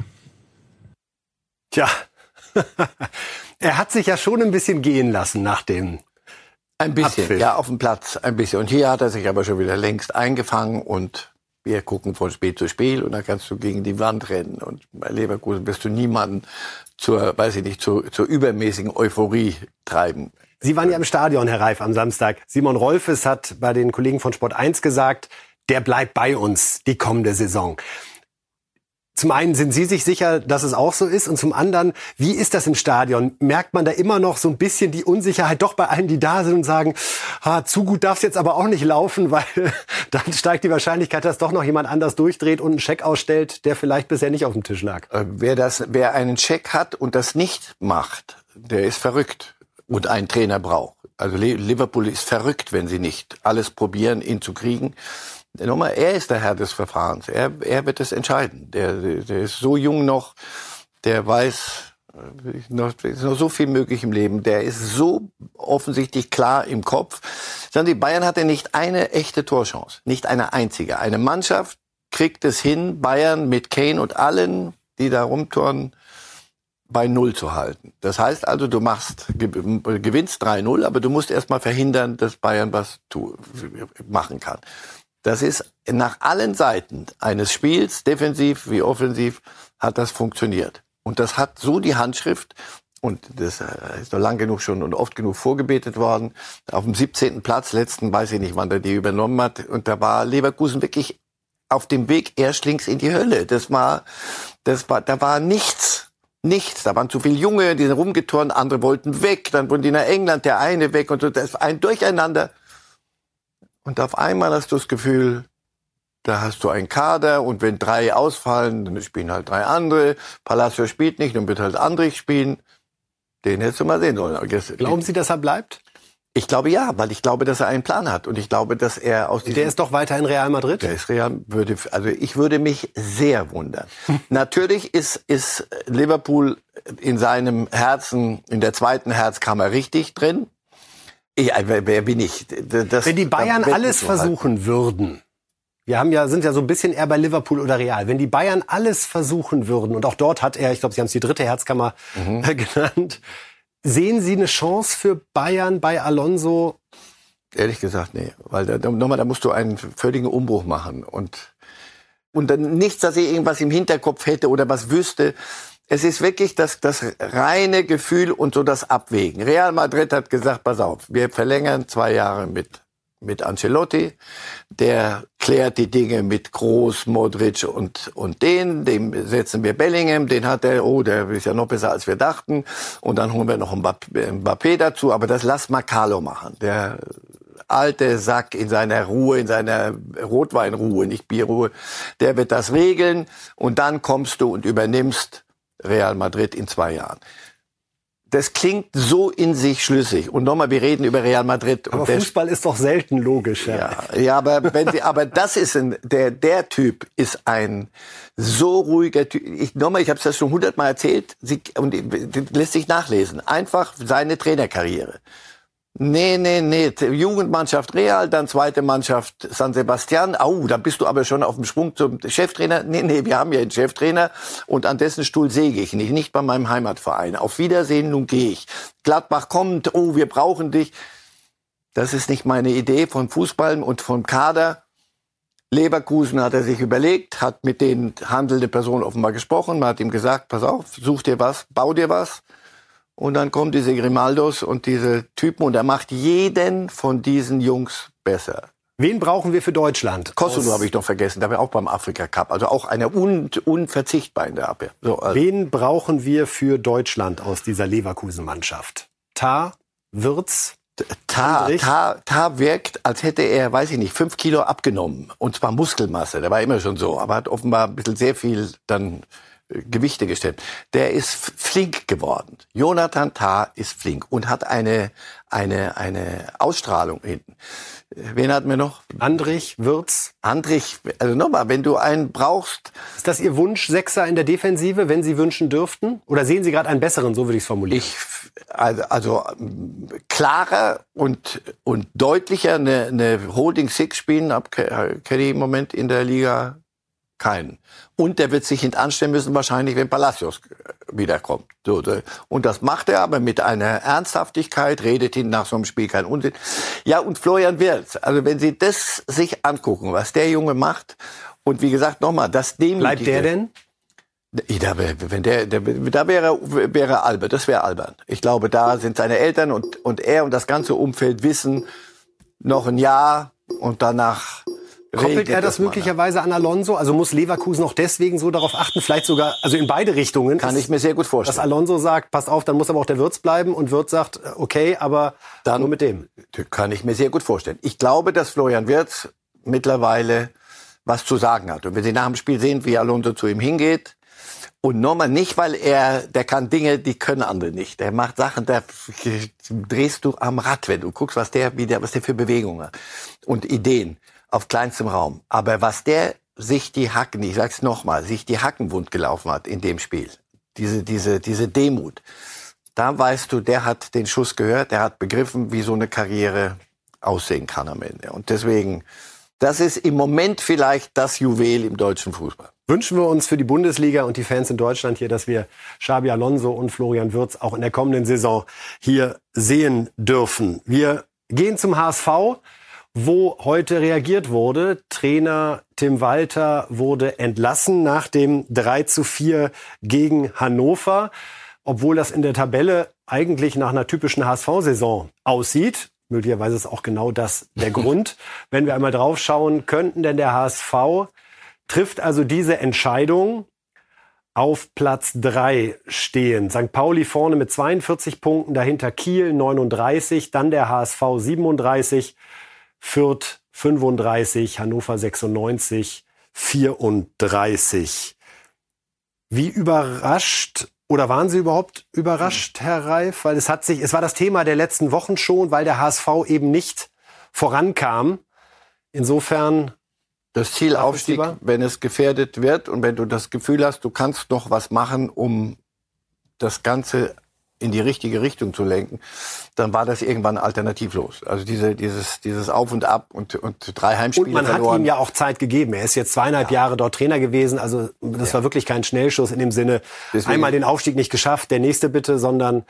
Tja, er hat sich ja schon ein bisschen gehen lassen nach dem ein bisschen, Abpfiff. ja, auf dem Platz, ein bisschen. Und hier hat er sich aber schon wieder längst eingefangen und wir gucken von Spiel zu Spiel und dann kannst du gegen die Wand rennen. Und bei Leverkusen wirst du niemanden zur, weiß ich nicht, zur, zur übermäßigen Euphorie treiben. Sie waren ja im Stadion, Herr Reif, am Samstag. Simon Rolfes hat bei den Kollegen von Sport 1 gesagt, der bleibt bei uns die kommende Saison. Zum einen sind Sie sich sicher, dass es auch so ist und zum anderen, wie ist das im Stadion? Merkt man da immer noch so ein bisschen die Unsicherheit doch bei allen, die da sind und sagen, ha, zu gut darf es jetzt aber auch nicht laufen, weil dann steigt die Wahrscheinlichkeit, dass doch noch jemand anders durchdreht und einen Scheck ausstellt, der vielleicht bisher nicht auf dem Tisch lag. Äh, wer das, wer einen Scheck hat und das nicht macht, der ist verrückt und einen Trainer braucht. Also Liverpool ist verrückt, wenn sie nicht alles probieren, ihn zu kriegen. Nochmal, er ist der Herr des Verfahrens. Er, er wird es entscheiden. Der, der ist so jung noch, der weiß, äh, noch, noch so viel möglich im Leben. Der ist so offensichtlich klar im Kopf. Die Bayern hatte nicht eine echte Torchance. Nicht eine einzige. Eine Mannschaft kriegt es hin, Bayern mit Kane und allen, die da rumturnen, bei Null zu halten. Das heißt also, du machst, gewinnst 3-0, aber du musst erstmal verhindern, dass Bayern was tu, machen kann. Das ist nach allen Seiten eines Spiels, defensiv wie offensiv, hat das funktioniert. Und das hat so die Handschrift, und das äh, ist noch lang genug schon und oft genug vorgebetet worden, auf dem 17. Platz, letzten weiß ich nicht, wann der die übernommen hat, und da war Leverkusen wirklich auf dem Weg erstlinks in die Hölle. Das war, das war, da war nichts. Nichts. Da waren zu viele Junge, die sind rumgeturnt, andere wollten weg, dann wurden die nach England, der eine weg und so. Das war ein Durcheinander. Und auf einmal hast du das Gefühl, da hast du einen Kader und wenn drei ausfallen, dann spielen halt drei andere. Palacio spielt nicht, dann wird halt Andrich spielen. Den hättest du mal sehen sollen. Glauben Sie, dass er bleibt? Ich glaube ja, weil ich glaube, dass er einen Plan hat und ich glaube, dass er aus diesem Der ist doch weiter in Real Madrid. Der ist Real würde also ich würde mich sehr wundern. Natürlich ist ist Liverpool in seinem Herzen in der zweiten Herzkammer richtig drin. Ich, äh, wer, bin ich? Das, Wenn die Bayern alles versuchen halten. würden, wir haben ja, sind ja so ein bisschen eher bei Liverpool oder Real. Wenn die Bayern alles versuchen würden, und auch dort hat er, ich glaube, Sie haben es die dritte Herzkammer mhm. genannt, sehen Sie eine Chance für Bayern bei Alonso? Ehrlich gesagt, nee. Weil da, nochmal, da musst du einen völligen Umbruch machen. Und, und dann nichts, dass ich irgendwas im Hinterkopf hätte oder was wüsste. Es ist wirklich das, das reine Gefühl und so das Abwägen. Real Madrid hat gesagt, pass auf, wir verlängern zwei Jahre mit, mit Ancelotti. Der klärt die Dinge mit Groß, Modric und, und den. Dem setzen wir Bellingham. Den hat er, oh, der ist ja noch besser als wir dachten. Und dann holen wir noch Mbappé dazu. Aber das lass mal Carlo machen. Der alte Sack in seiner Ruhe, in seiner Rotweinruhe, nicht Bierruhe, der wird das regeln und dann kommst du und übernimmst Real Madrid in zwei Jahren. Das klingt so in sich schlüssig. Und nochmal, wir reden über Real Madrid. Aber Fußball ist doch selten logisch. Ja, ja, ja aber wenn Sie, aber das ist ein, der, der Typ ist ein so ruhiger Typ. Ich, nochmal, ich habe es das schon hundertmal erzählt, Sie, und lässt sich nachlesen. Einfach seine Trainerkarriere. Nee, nee, nee. Jugendmannschaft Real, dann zweite Mannschaft San Sebastian. Au, da bist du aber schon auf dem Sprung zum Cheftrainer. Nee, nee, wir haben ja einen Cheftrainer und an dessen Stuhl säge ich nicht. Nicht bei meinem Heimatverein. Auf Wiedersehen, nun gehe ich. Gladbach kommt, oh, wir brauchen dich. Das ist nicht meine Idee von Fußball und vom Kader. Leverkusen hat er sich überlegt, hat mit den handelnden Personen offenbar gesprochen. Man hat ihm gesagt, pass auf, such dir was, bau dir was. Und dann kommen diese Grimaldos und diese Typen und er macht jeden von diesen Jungs besser. Wen brauchen wir für Deutschland? Kosovo habe ich noch vergessen, da war auch beim Afrika Cup. Also auch einer un, unverzichtbar in der Abwehr. So, also. Wen brauchen wir für Deutschland aus dieser Leverkusen-Mannschaft? Tar, Wirz, Tar, Tar, Tar wirkt, als hätte er, weiß ich nicht, fünf Kilo abgenommen. Und zwar Muskelmasse. Der war immer schon so. Aber hat offenbar ein bisschen sehr viel dann Gewichte gestellt. Der ist flink geworden. Jonathan Tah ist flink und hat eine, eine, eine Ausstrahlung hinten. Wen hatten wir noch? Andrich, Würz. Andrich, also nochmal, wenn du einen brauchst. Ist das Ihr Wunsch, Sechser in der Defensive, wenn Sie wünschen dürften? Oder sehen Sie gerade einen besseren, so würde ich es formulieren? Ich, also, also klarer und, und deutlicher eine, eine Holding Six spielen, kenne ich im Moment in der Liga keinen. Und der wird sich hintanstellen müssen, wahrscheinlich, wenn Palacios wiederkommt. So, und das macht er aber mit einer Ernsthaftigkeit, redet ihn nach so einem Spiel kein Unsinn. Ja, und Florian Wirtz, also wenn Sie das sich angucken, was der Junge macht, und wie gesagt, nochmal, das dem Bleibt der denn? Da, wenn der, der, da wäre, wäre Albert, das wäre albern. Ich glaube, da sind seine Eltern und, und er und das ganze Umfeld wissen, noch ein Jahr und danach Koppelt er das möglicherweise an Alonso? Also muss Leverkusen auch deswegen so darauf achten, vielleicht sogar, also in beide Richtungen. Kann ich mir sehr gut vorstellen. Dass Alonso sagt, passt auf, dann muss aber auch der Wirtz bleiben und Wirtz sagt, äh, okay, aber dann, nur mit dem. Kann ich mir sehr gut vorstellen. Ich glaube, dass Florian Wirtz mittlerweile was zu sagen hat. Und wenn Sie nach dem Spiel sehen, wie Alonso zu ihm hingeht, und nochmal nicht, weil er, der kann Dinge, die können andere nicht. Der macht Sachen, da drehst du am Rad, wenn du guckst, was der, wie der, was der für Bewegungen hat. Und Ideen auf kleinstem Raum. Aber was der sich die Hacken, ich sag's nochmal, sich die Hacken wund gelaufen hat in dem Spiel, diese, diese, diese Demut, da weißt du, der hat den Schuss gehört, der hat begriffen, wie so eine Karriere aussehen kann am Ende. Und deswegen, das ist im Moment vielleicht das Juwel im deutschen Fußball. Wünschen wir uns für die Bundesliga und die Fans in Deutschland hier, dass wir Xabi Alonso und Florian Würz auch in der kommenden Saison hier sehen dürfen. Wir gehen zum HSV wo heute reagiert wurde. Trainer Tim Walter wurde entlassen nach dem 3 zu 4 gegen Hannover, obwohl das in der Tabelle eigentlich nach einer typischen HSV-Saison aussieht. Möglicherweise ist auch genau das der Grund. Wenn wir einmal draufschauen, könnten denn der HSV trifft also diese Entscheidung auf Platz 3 stehen. St. Pauli vorne mit 42 Punkten, dahinter Kiel 39, dann der HSV 37, Fürth 35, Hannover 96, 34. Wie überrascht oder waren Sie überhaupt überrascht, Herr Reif? Weil es hat sich, es war das Thema der letzten Wochen schon, weil der HSV eben nicht vorankam. Insofern das Ziel Aufstieg, wenn es gefährdet wird und wenn du das Gefühl hast, du kannst noch was machen, um das Ganze in die richtige Richtung zu lenken, dann war das irgendwann alternativlos. Also diese, dieses, dieses Auf und Ab und, und drei Heimspiele Und man verloren. hat ihm ja auch Zeit gegeben. Er ist jetzt zweieinhalb ja. Jahre dort Trainer gewesen. Also das ja. war wirklich kein Schnellschuss in dem Sinne, Deswegen, einmal den Aufstieg nicht geschafft, der nächste bitte, sondern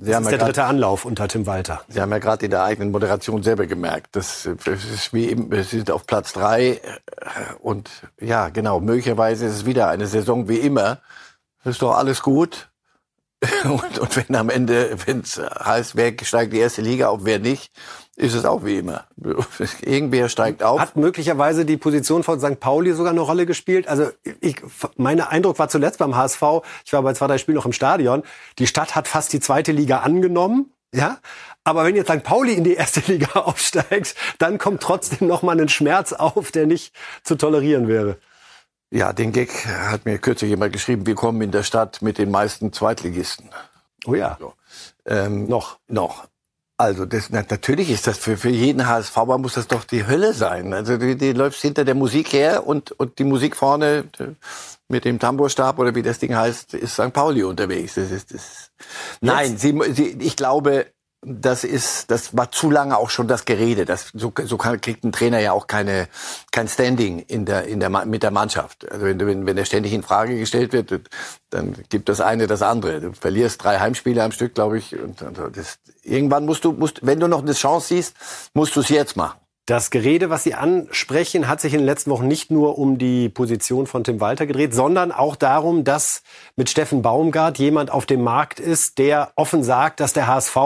Sie das ist ja der dritte Anlauf unter Tim Walter. Sie haben ja gerade in der eigenen Moderation selber gemerkt, das ist wie eben, wir sind auf Platz drei und ja, genau, möglicherweise ist es wieder eine Saison wie immer. Ist doch alles gut. Und, und wenn am Ende, wenn es heißt, wer steigt die erste Liga auf, wer nicht, ist es auch wie immer. Irgendwer steigt auf. Hat möglicherweise die Position von St. Pauli sogar eine Rolle gespielt? Also ich, mein Eindruck war zuletzt beim HSV, ich war bei zwei, drei Spielen noch im Stadion, die Stadt hat fast die zweite Liga angenommen. Ja, aber wenn jetzt St. Pauli in die erste Liga aufsteigt, dann kommt trotzdem noch mal ein Schmerz auf, der nicht zu tolerieren wäre. Ja, den Gag hat mir kürzlich jemand geschrieben, wir kommen in der Stadt mit den meisten Zweitligisten. Oh ja. So. Ähm, noch. Noch. Also das, natürlich ist das für, für jeden HSVer muss das doch die Hölle sein. Also die, die läuft hinter der Musik her und, und die Musik vorne mit dem Tamburstab oder wie das Ding heißt, ist St. Pauli unterwegs. Das ist, das Nein, sie, sie, ich glaube, das ist, das war zu lange auch schon das Gerede. Das, so, so kriegt ein Trainer ja auch keine, kein Standing in der, in der, mit der Mannschaft. Also wenn, wenn, wenn er ständig in Frage gestellt wird, dann gibt das eine das andere. Du verlierst drei Heimspiele am Stück, glaube ich. Und, und das, irgendwann musst du, musst, wenn du noch eine Chance siehst, musst du es jetzt machen. Das Gerede, was Sie ansprechen, hat sich in den letzten Wochen nicht nur um die Position von Tim Walter gedreht, sondern auch darum, dass mit Steffen Baumgart jemand auf dem Markt ist, der offen sagt, dass der HSV,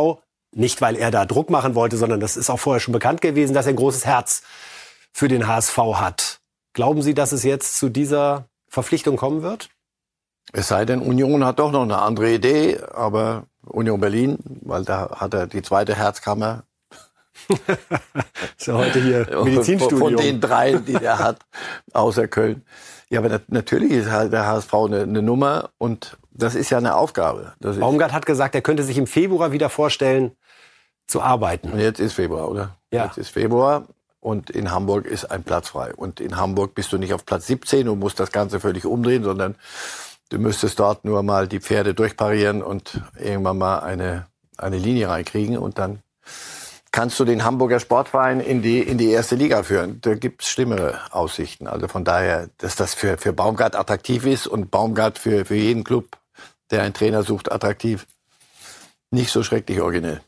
nicht weil er da Druck machen wollte, sondern das ist auch vorher schon bekannt gewesen, dass er ein großes Herz für den HSV hat. Glauben Sie, dass es jetzt zu dieser Verpflichtung kommen wird? Es sei denn, Union hat doch noch eine andere Idee, aber Union Berlin, weil da hat er die zweite Herzkammer ist ja heute hier Medizinstudium. Von den drei, die der hat, außer Köln. Ja, aber natürlich ist halt der HSV eine, eine Nummer und das ist ja eine Aufgabe. Das Baumgart hat gesagt, er könnte sich im Februar wieder vorstellen, zu arbeiten. Und jetzt ist Februar, oder? Ja. Jetzt ist Februar und in Hamburg ist ein Platz frei. Und in Hamburg bist du nicht auf Platz 17 und musst das Ganze völlig umdrehen, sondern du müsstest dort nur mal die Pferde durchparieren und irgendwann mal eine, eine Linie reinkriegen und dann kannst du den Hamburger Sportverein in die, in die erste Liga führen. Da gibt's schlimmere Aussichten. Also von daher, dass das für, für Baumgart attraktiv ist und Baumgart für, für jeden Club, der einen Trainer sucht, attraktiv. Nicht so schrecklich originell.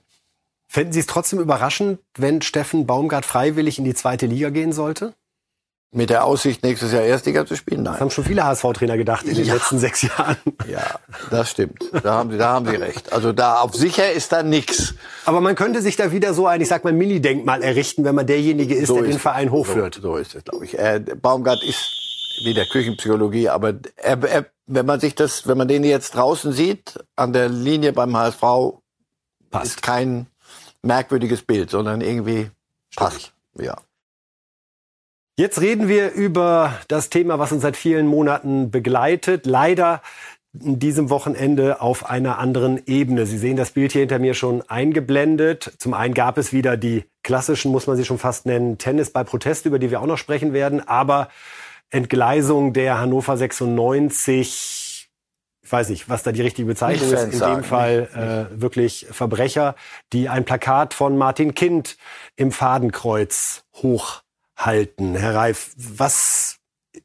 Fänden Sie es trotzdem überraschend, wenn Steffen Baumgart freiwillig in die zweite Liga gehen sollte? Mit der Aussicht, nächstes Jahr Erstliga zu spielen? Nein. Das haben schon viele HSV-Trainer gedacht in den Ja. letzten sechs Jahren. Ja, das stimmt. Da haben Sie, da haben Sie recht. Also da auf sicher ist da nix. Aber man könnte sich da wieder so ein, ich sag mal, Mini-Denkmal errichten, wenn man derjenige ist, So der den ist- Verein hochführt. So, so ist es, glaube ich. Äh, Baumgart ist wieder Küchenpsychologie, aber er, er, wenn man sich das, wenn man den jetzt draußen sieht, an der Linie beim HSV, ist kein merkwürdiges Bild, sondern irgendwie passt. Ja. Jetzt reden wir über das Thema, was uns seit vielen Monaten begleitet. Leider in diesem Wochenende auf einer anderen Ebene. Sie sehen das Bild hier hinter mir schon eingeblendet. Zum einen gab es wieder die klassischen, muss man sie schon fast nennen, Tennis bei Protest, über die wir auch noch sprechen werden. Aber Entgleisung der Hannover 96, ich weiß nicht, was da die richtige Bezeichnung Nicht ist, in sagen, dem Fall äh, wirklich Verbrecher, die ein Plakat von Martin Kind im Fadenkreuz hochhalten. Herr Reif, was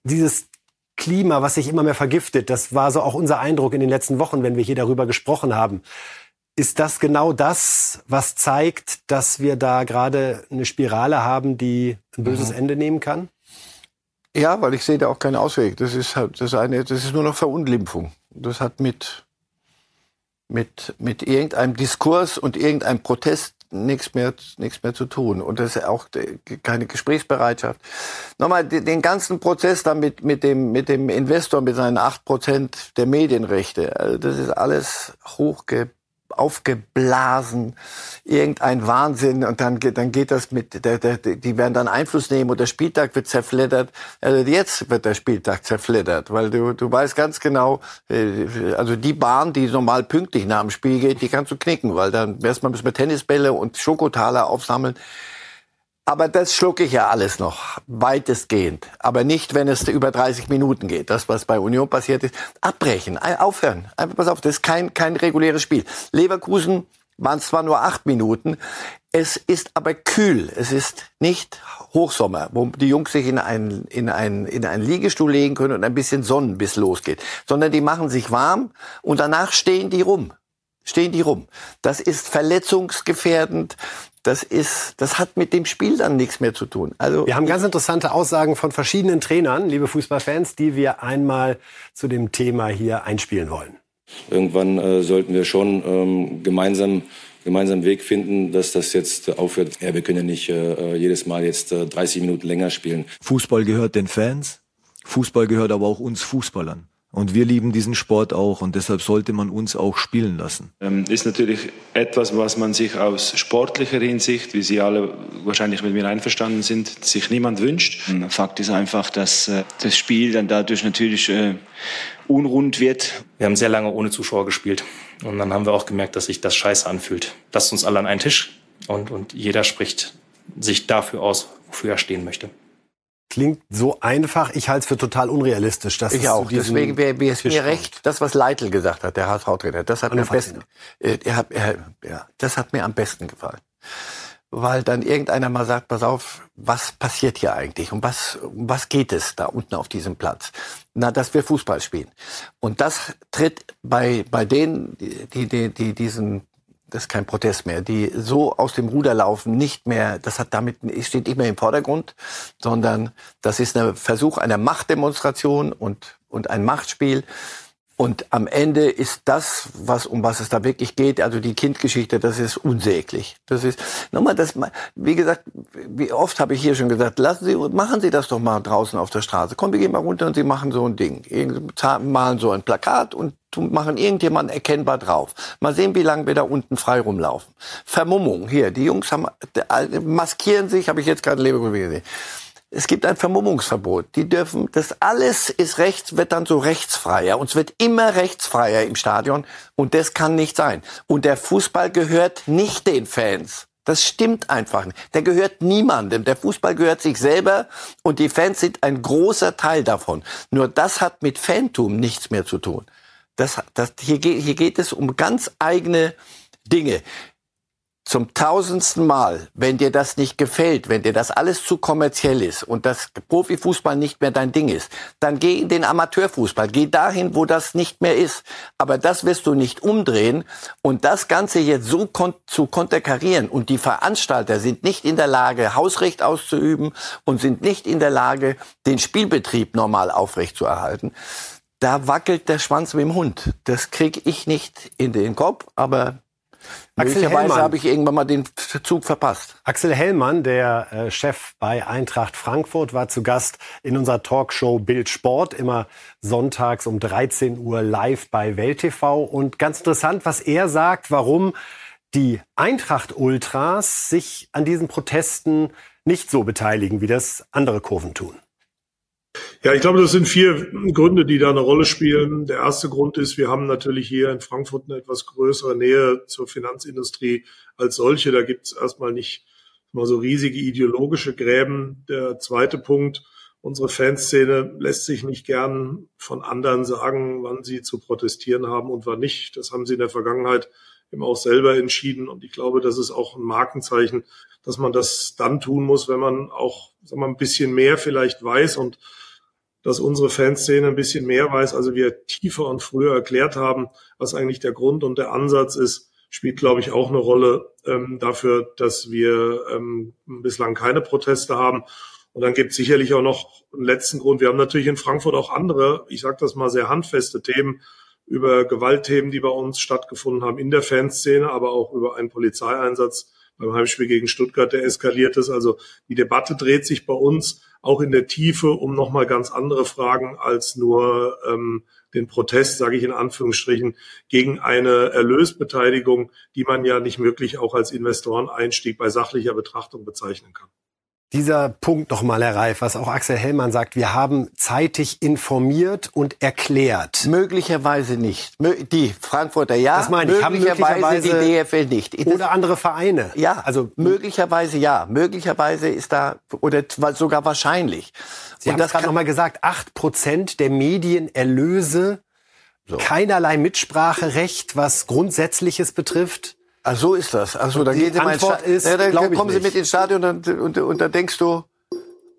dieses Klima, was sich immer mehr vergiftet, das war so auch unser Eindruck in den letzten Wochen, wenn wir hier darüber gesprochen haben. Ist das genau das, was zeigt, dass wir da gerade eine Spirale haben, die ein böses Ende nehmen kann? Ja, weil ich sehe da auch keinen Ausweg. Das ist halt das eine, das ist nur noch Verunglimpfung. Das hat mit mit mit irgendeinem Diskurs und irgendeinem Protest nichts mehr nichts mehr zu tun und das ist auch keine Gesprächsbereitschaft. Nochmal de- den ganzen Prozess da mit mit dem mit dem Investor mit seinen acht Prozent der Medienrechte. Also das ist alles hochge aufgeblasen, irgendein Wahnsinn und dann geht, dann geht das mit, der, der, die werden dann Einfluss nehmen und der Spieltag wird zerfleddert. Also jetzt wird der Spieltag zerfleddert, weil du, du weißt ganz genau, äh, also die Bahn, die normal pünktlich nach dem Spiel geht, die kannst du knicken, weil dann erstmal müssen wir Tennisbälle und Schokotaler aufsammeln. Aber das schlucke ich ja alles noch, weitestgehend. Aber nicht, wenn es über 30 Minuten geht. Das, was bei Union passiert ist. Abbrechen, aufhören. Einfach pass auf, das ist kein, kein reguläres Spiel. Leverkusen waren zwar nur acht Minuten, es ist aber kühl. Es ist nicht Hochsommer, wo die Jungs sich in einen, in einen, in einen Liegestuhl legen können und ein bisschen Sonnen bis losgeht. Sondern die machen sich warm und danach stehen die rum stehen die rum. Das ist verletzungsgefährdend. Das ist, das hat mit dem Spiel dann nichts mehr zu tun. Also Wir haben ganz interessante Aussagen von verschiedenen Trainern, liebe Fußballfans, die wir einmal zu dem Thema hier einspielen wollen. Irgendwann äh, sollten wir schon ähm, gemeinsam gemeinsam Weg finden, dass das jetzt aufhört. Ja, wir können ja nicht äh, jedes Mal jetzt äh, 30 Minuten länger spielen. Fußball gehört den Fans, Fußball gehört aber auch uns Fußballern. Und wir lieben diesen Sport auch und deshalb sollte man uns auch spielen lassen. Ähm, ist natürlich etwas, was man sich aus sportlicher Hinsicht, wie Sie alle wahrscheinlich mit mir einverstanden sind, sich niemand wünscht. Fakt ist einfach, dass äh, das Spiel dann dadurch natürlich äh, unrund wird. Wir haben sehr lange ohne Zuschauer gespielt. Und dann haben wir auch gemerkt, dass sich das scheiße anfühlt. Lasst uns alle an einen Tisch und, und jeder spricht sich dafür aus, wofür er stehen möchte. Klingt so einfach, ich halte es für total unrealistisch. Dass es ich auch. Deswegen wäre es Tisch mir recht, das, was Leitl gesagt hat, der HSV-Trainer. Das hat mir am besten, äh, er hat, er, ja, das hat mir am besten gefallen. Weil dann irgendeiner mal sagt, pass auf, was passiert hier eigentlich? Um was, um was geht es da unten auf diesem Platz? Na, dass wir Fußball spielen. Und das tritt bei, bei denen, die, die, die diesen das ist kein Protest mehr, die so aus dem Ruder laufen, nicht mehr, das hat damit, steht nicht mehr im Vordergrund, sondern das ist ein Versuch einer Machtdemonstration und, und ein Machtspiel. Und am Ende ist das, was, um was es da wirklich geht, also die Kindgeschichte, das ist unsäglich. Das ist, nochmal, das, wie gesagt, wie oft habe ich hier schon gesagt, lassen Sie, machen Sie das doch mal draußen auf der Straße. Komm, wir gehen mal runter und Sie machen so ein Ding. Malen so ein Plakat und machen irgendjemanden erkennbar drauf. Mal sehen, wie lange wir da unten frei rumlaufen. Vermummung, hier, die Jungs haben, maskieren sich, habe ich jetzt gerade Leberkuchen gesehen es gibt ein Vermummungsverbot. Die dürfen, das alles ist rechts, wird dann so rechtsfreier. Und es wird immer rechtsfreier im Stadion. Und das kann nicht sein. Und der Fußball gehört nicht den Fans. Das stimmt einfach nicht. Der gehört niemandem. Der Fußball gehört sich selber und die Fans sind ein großer Teil davon. Nur das hat mit Fantum nichts mehr zu tun. Das, das, hier, geht, hier geht es um ganz eigene Dinge zum tausendsten Mal, wenn dir das nicht gefällt, wenn dir das alles zu kommerziell ist und das Profifußball nicht mehr dein Ding ist, dann geh in den Amateurfußball, geh dahin, wo das nicht mehr ist. Aber das wirst du nicht umdrehen und das Ganze jetzt so kon zu konterkarieren und die Veranstalter sind nicht in der Lage, Hausrecht auszuüben und sind nicht in der Lage, den Spielbetrieb normal aufrechtzuerhalten. Da wackelt der Schwanz mit dem Hund. Das krieg ich nicht in den Kopf, aber Möglicherweise habe ich irgendwann mal den Zug verpasst. Axel Hellmann, der äh, Chef bei Eintracht Frankfurt, war zu Gast in unserer Talkshow Bild Sport, immer sonntags um 13 Uhr live bei Welt TV. Und ganz interessant, was er sagt, warum die Eintracht-Ultras sich an diesen Protesten nicht so beteiligen, wie das andere Kurven tun. Ja, ich glaube, das sind vier Gründe, die da eine Rolle spielen. Der erste Grund ist, wir haben natürlich hier in Frankfurt eine etwas größere Nähe zur Finanzindustrie als solche. Da gibt es erstmal nicht mal so riesige ideologische Gräben. Der zweite Punkt, unsere Fanszene lässt sich nicht gern von anderen sagen, wann sie zu protestieren haben und wann nicht. Das haben sie in der Vergangenheit eben auch selber entschieden. Und ich glaube, das ist auch ein Markenzeichen, dass man das dann tun muss, wenn man auch sagen wir, ein bisschen mehr vielleicht weiß und dass unsere Fanszene ein bisschen mehr weiß, also wir tiefer und früher erklärt haben, was eigentlich der Grund und der Ansatz ist, spielt, glaube ich, auch eine Rolle ähm, dafür, dass wir ähm, bislang keine Proteste haben. Und dann gibt es sicherlich auch noch einen letzten Grund. Wir haben natürlich in Frankfurt auch andere, ich sage das mal, sehr handfeste Themen über Gewaltthemen, die bei uns stattgefunden haben in der Fanszene, aber auch über einen Polizeieinsatz beim Heimspiel gegen Stuttgart, der eskaliert ist. Also die Debatte dreht sich bei uns auch in der Tiefe um nochmal ganz andere Fragen als nur ähm, den Protest, sage ich in Anführungsstrichen, gegen eine Erlösbeteiligung, die man ja nicht wirklich auch als Investoreneinstieg bei sachlicher Betrachtung bezeichnen kann dieser Punkt nochmal, Herr Reif, was auch Axel Hellmann sagt, wir haben zeitig informiert und erklärt. Möglicherweise nicht. Die Frankfurter ja, das meine ich, möglicherweise, möglicherweise die DFL nicht. Oder andere Vereine. Ja, also möglicherweise ja. Möglicherweise ist da, oder sogar wahrscheinlich. Sie und haben das gerade nochmal gesagt, acht Prozent der Medienerlöse, so. keinerlei Mitspracherecht, was Grundsätzliches betrifft. Ach, so ist das. Also da geht Antwort ist, ja, dann, dann kommen Sie mit ins Stadion und, und, und dann denkst du,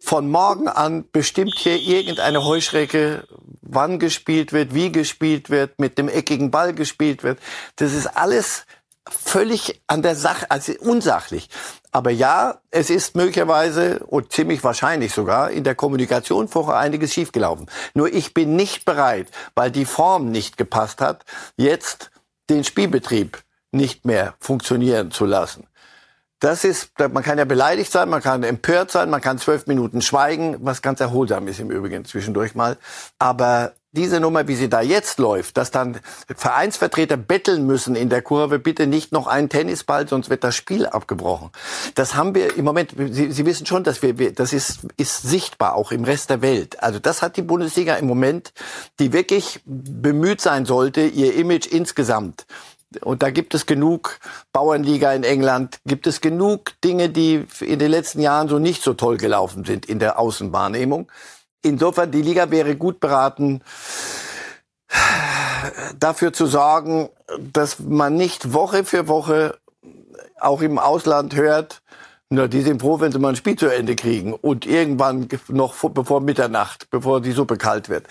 von morgen an bestimmt hier irgendeine Heuschrecke, wann gespielt wird, wie gespielt wird, mit dem eckigen Ball gespielt wird. Das ist alles völlig an der Sache, also unsachlich. Aber ja, es ist möglicherweise und ziemlich wahrscheinlich sogar in der Kommunikation vorher einiges schiefgelaufen. Nur ich bin nicht bereit, weil die Form nicht gepasst hat, jetzt den Spielbetrieb nicht mehr funktionieren zu lassen. Das ist, man kann ja beleidigt sein, man kann empört sein, man kann zwölf Minuten schweigen, was ganz erholsam ist im Übrigen zwischendurch mal. Aber diese Nummer, wie sie da jetzt läuft, dass dann Vereinsvertreter betteln müssen in der Kurve, bitte nicht noch einen Tennisball, sonst wird das Spiel abgebrochen. Das haben wir im Moment, Sie, sie wissen schon, dass wir, das ist, ist sichtbar auch im Rest der Welt. Also das hat die Bundesliga im Moment, die wirklich bemüht sein sollte, ihr Image insgesamt und da gibt es genug Bauernliga in England, gibt es genug Dinge, die in den letzten Jahren so nicht so toll gelaufen sind in der Außenwahrnehmung. Insofern, die Liga wäre gut beraten, dafür zu sorgen, dass man nicht Woche für Woche auch im Ausland hört, na, die sind froh, wenn sie mal ein Spiel zu Ende kriegen und irgendwann noch bevor Mitternacht, bevor die Suppe kalt wird.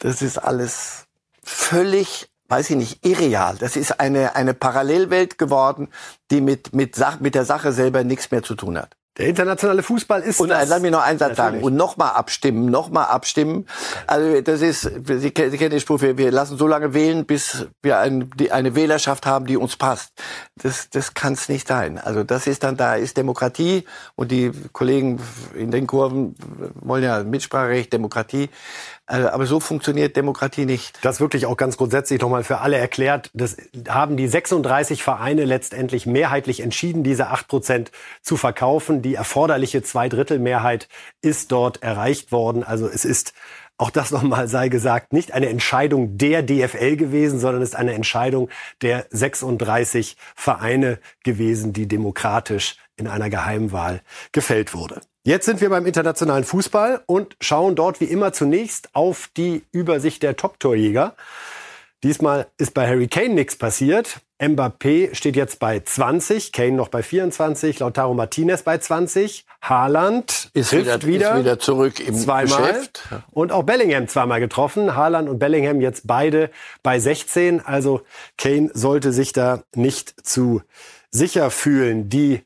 Das ist alles völlig weiß ich nicht, irreal. Das ist eine, eine Parallelwelt geworden, die mit, mit, Sach mit der Sache selber nichts mehr zu tun hat. Der internationale Fußball ist. Und das, lass mich noch einen Satz sagen. Und nochmal abstimmen, nochmal abstimmen. Also das ist, Sie, Sie kennen den Spruch, wir, wir lassen so lange wählen, bis wir ein, die, eine Wählerschaft haben, die uns passt. Das, das kann es nicht sein. Also das ist dann, da ist Demokratie und die Kollegen in den Kurven wollen ja Mitspracherecht, Demokratie. Also, aber so funktioniert Demokratie nicht. Das wirklich auch ganz grundsätzlich nochmal für alle erklärt. Das haben die 36 Vereine letztendlich mehrheitlich entschieden, diese 8 Prozent zu verkaufen. Die erforderliche Zweidrittelmehrheit ist dort erreicht worden. Also es ist auch das nochmal sei gesagt, nicht eine Entscheidung der DFL gewesen, sondern es ist eine Entscheidung der 36 Vereine gewesen, die demokratisch in einer Geheimwahl gefällt wurde. Jetzt sind wir beim internationalen Fußball und schauen dort wie immer zunächst auf die Übersicht der Top-Torjäger. Diesmal ist bei Harry Kane nichts passiert. Mbappé steht jetzt bei 20, Kane noch bei 24, Lautaro Martinez bei 20, Haaland ist wieder, wieder, ist wieder zurück im zweimal Geschäft. und auch Bellingham zweimal getroffen. Haaland und Bellingham jetzt beide bei 16. Also Kane sollte sich da nicht zu sicher fühlen. Die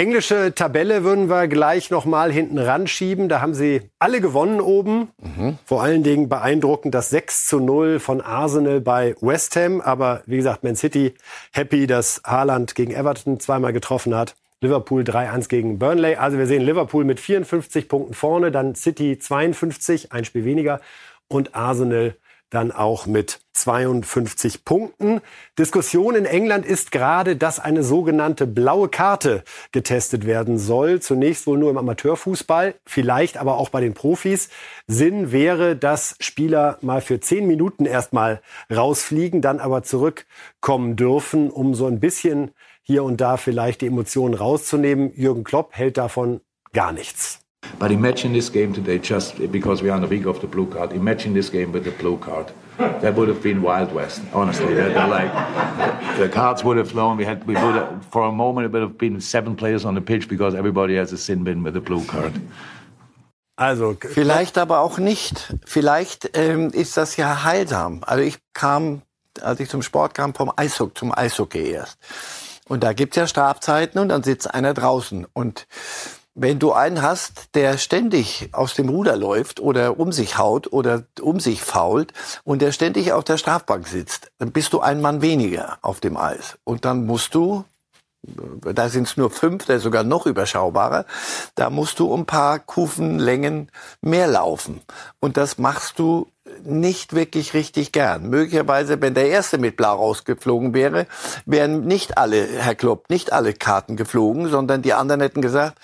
Englische Tabelle würden wir gleich noch mal hinten ranschieben. Da haben sie alle gewonnen oben. Mhm. Vor allen Dingen beeindruckend das 6 zu 0 von Arsenal bei West Ham. Aber wie gesagt, Man City happy, dass Haaland gegen Everton zweimal getroffen hat. Liverpool 3-1 gegen Burnley. Also wir sehen Liverpool mit 54 Punkten vorne, dann City 52, ein Spiel weniger und Arsenal dann auch mit 52 Punkten. Diskussion in England ist gerade, dass eine sogenannte blaue Karte getestet werden soll. Zunächst wohl nur im Amateurfußball, vielleicht aber auch bei den Profis. Sinn wäre, dass Spieler mal für zehn Minuten erstmal rausfliegen, dann aber zurückkommen dürfen, um so ein bisschen hier und da vielleicht die Emotionen rauszunehmen. Jürgen Klopp hält davon gar nichts. But imagine this game today, just because we are on the week of the blue card. Imagine this game with the blue card. That would have been Wild West, honestly. They're, they're like the cards would have flown. We had, we would have, for a moment, it would have been seven players on the pitch because everybody has a sin bin with a blue card. Also vielleicht aber auch nicht. Vielleicht ähm, ist das ja heilsam. Also ich kam, als ich zum Sport kam, vom Eishockey zum Eishockey erst. Und da gibt's ja Strafzeiten und dann sitzt einer draußen und wenn du einen hast, der ständig aus dem Ruder läuft oder um sich haut oder um sich fault und der ständig auf der Strafbank sitzt, dann bist du ein Mann weniger auf dem Eis. Und dann musst du, da sind es nur fünf, der ist sogar noch überschaubarer, da musst du um ein paar Kufenlängen mehr laufen. Und das machst du nicht wirklich richtig gern. Möglicherweise, wenn der erste mit Blau rausgeflogen wäre, wären nicht alle, Herr Klopp, nicht alle Karten geflogen, sondern die anderen hätten gesagt,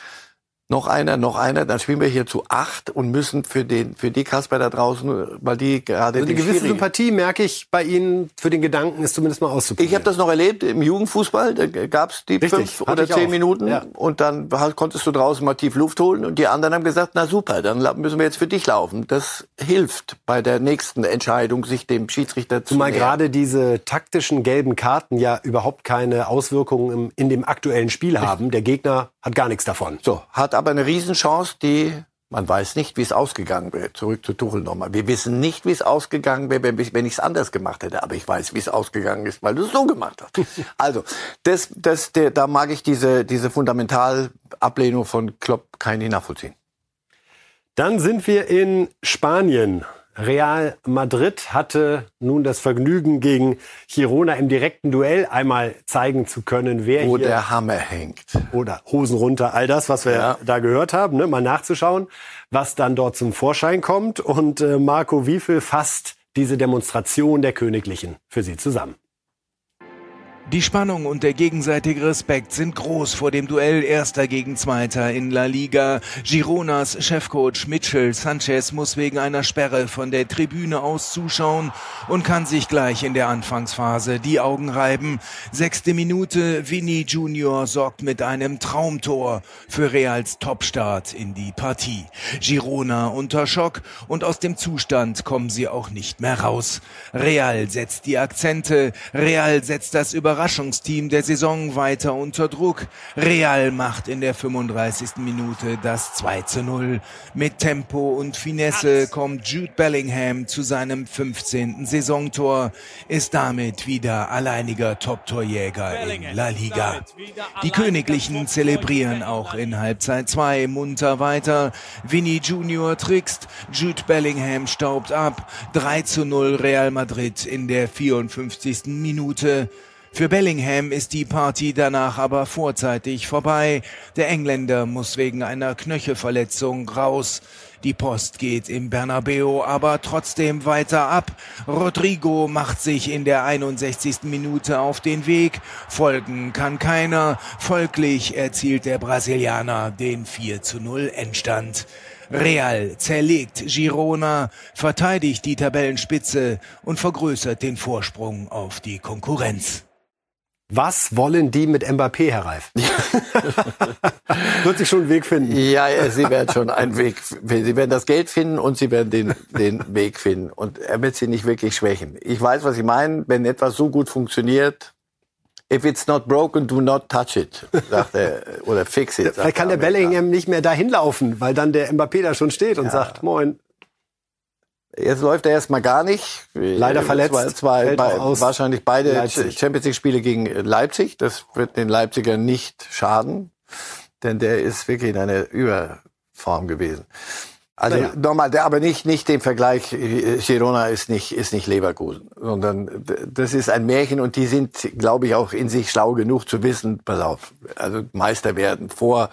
noch einer, noch einer, dann spielen wir hier zu acht und müssen für den, für die Kasper da draußen, weil die gerade also eine gewisse Sympathie merke ich bei Ihnen für den Gedanken, ist zumindest mal auszuprobieren. Ich habe das noch erlebt im Jugendfußball, da gab's die Richtig, fünf oder zehn auch. Minuten ja. und dann konntest du draußen mal tief Luft holen und die anderen haben gesagt, na super, dann müssen wir jetzt für dich laufen. Das hilft bei der nächsten Entscheidung, sich dem Schiedsrichter zu Zumal gerade diese taktischen gelben Karten ja überhaupt keine Auswirkungen in dem aktuellen Spiel haben. Der Gegner hat gar nichts davon. So, hat aber eine Riesenchance, die man weiß nicht, wie es ausgegangen wäre. Zurück zu Tuchel nochmal. Wir wissen nicht, wie es ausgegangen wäre, wenn ich es anders gemacht hätte. Aber ich weiß, wie es ausgegangen ist, weil du es so gemacht hast. also, das, das, der, da mag ich diese, diese Fundamentalablehnung von Klopp keine nachvollziehen. Dann sind wir in Spanien. Real Madrid hatte nun das Vergnügen, gegen Girona im direkten Duell einmal zeigen zu können, wer Wo hier... der Hammer hängt. Oder Hosen runter, all das, was wir ja. da gehört haben, ne? mal nachzuschauen, was dann dort zum Vorschein kommt. Und äh, Marco Wiefel fasst diese Demonstration der Königlichen für Sie zusammen. Die Spannung und der gegenseitige Respekt sind groß vor dem Duell Erster gegen Zweiter in La Liga. Gironas Chefcoach Mitchell Sanchez muss wegen einer Sperre von der Tribüne aus zuschauen und kann sich gleich in der Anfangsphase die Augen reiben. Sechste Minute, Vinny Junior sorgt mit einem Traumtor für Reals Topstart in die Partie. Girona unter Schock und aus dem Zustand kommen sie auch nicht mehr raus. Real setzt die Akzente, Real setzt das über Überraschungsteam der Saison weiter unter Druck. Real macht in der 35. Minute das 2 zu 0. Mit Tempo und Finesse kommt Jude Bellingham zu seinem 15. Saisontor, ist damit wieder alleiniger Top-Torjäger in La Liga. Die Königlichen zelebrieren auch in Halbzeit 2 munter weiter. Vinny Junior trickst, Jude Bellingham staubt ab. 3 zu 0 Real Madrid in der 54. Minute. Für Bellingham ist die Party danach aber vorzeitig vorbei. Der Engländer muss wegen einer Knöchelverletzung raus. Die Post geht im Bernabeu aber trotzdem weiter ab. Rodrigo macht sich in der 61. Minute auf den Weg. Folgen kann keiner. Folglich erzielt der Brasilianer den 4 zu 0 Endstand. Real zerlegt Girona, verteidigt die Tabellenspitze und vergrößert den Vorsprung auf die Konkurrenz. Was wollen die mit Mbappé, Herr Reif? Wird sich schon einen Weg finden. Ja, ja, sie werden schon einen Weg finden. Sie werden das Geld finden und sie werden den, den Weg finden. Und er wird sie nicht wirklich schwächen. Ich weiß, was Sie meinen. Wenn etwas so gut funktioniert, if it's not broken, do not touch it, sagt er. Oder fix it. Vielleicht kann der Bellingham nicht mehr dahin laufen, weil dann der Mbappé da schon steht und ja. sagt, moin. Jetzt läuft er erstmal gar nicht. Leider verletzt. Zwei, zwei, bei, wahrscheinlich beide Leipzig. Champions League Spiele gegen Leipzig. Das wird den Leipziger nicht schaden, denn der ist wirklich in einer Überform gewesen. Also naja. nochmal, der, aber nicht nicht den Vergleich. Girona ist nicht ist nicht Leverkusen, sondern das ist ein Märchen und die sind, glaube ich, auch in sich schlau genug zu wissen. Pass auf, also Meister werden vor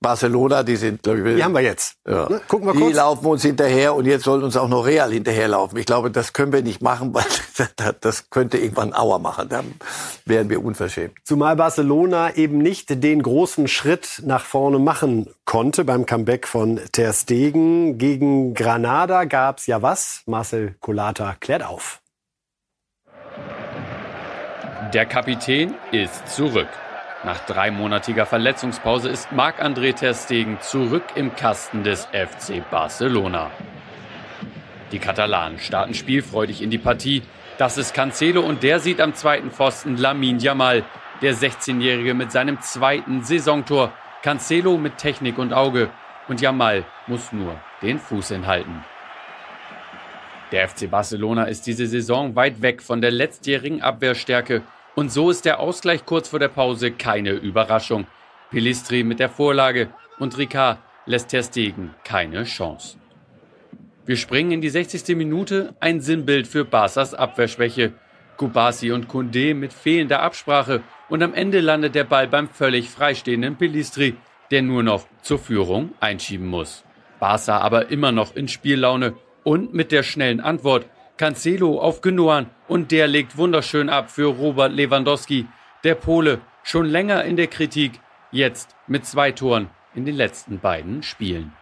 Barcelona. Die sind, glaube ich, die haben wir jetzt. Ja. Ne? Gucken wir kurz. Die laufen uns hinterher und jetzt soll uns auch noch Real hinterherlaufen. Ich glaube, das können wir nicht machen, weil das könnte irgendwann Auer machen. Dann wären wir unverschämt. Zumal Barcelona eben nicht den großen Schritt nach vorne machen konnte beim Comeback von Ter Stegen. Gegen Granada gab's ja was? Marcel Colata klärt auf. Der Kapitän ist zurück. Nach dreimonatiger Verletzungspause ist Marc-André Ter Stegen zurück im Kasten des FC Barcelona. Die Katalanen starten spielfreudig in die Partie. Das ist Cancelo und der sieht am zweiten Pfosten Lamin Jamal, der 16-Jährige mit seinem zweiten Saisontor Cancelo mit Technik und Auge und Jamal muss nur den Fuß hinhalten. Der FC Barcelona ist diese Saison weit weg von der letztjährigen Abwehrstärke und so ist der Ausgleich kurz vor der Pause keine Überraschung. Pilistri mit der Vorlage und Ricard lässt Ter Stegen keine Chance. Wir springen in die 60. Minute, ein Sinnbild für Barca's Abwehrschwäche. Kubasi und Kunde mit fehlender Absprache und am Ende landet der Ball beim völlig freistehenden Pelistri, der nur noch zur Führung einschieben muss. Barca aber immer noch in Spiellaune und mit der schnellen Antwort Cancelo auf Genoan und der legt wunderschön ab für Robert Lewandowski, der Pole schon länger in der Kritik, jetzt mit zwei Toren in den letzten beiden Spielen.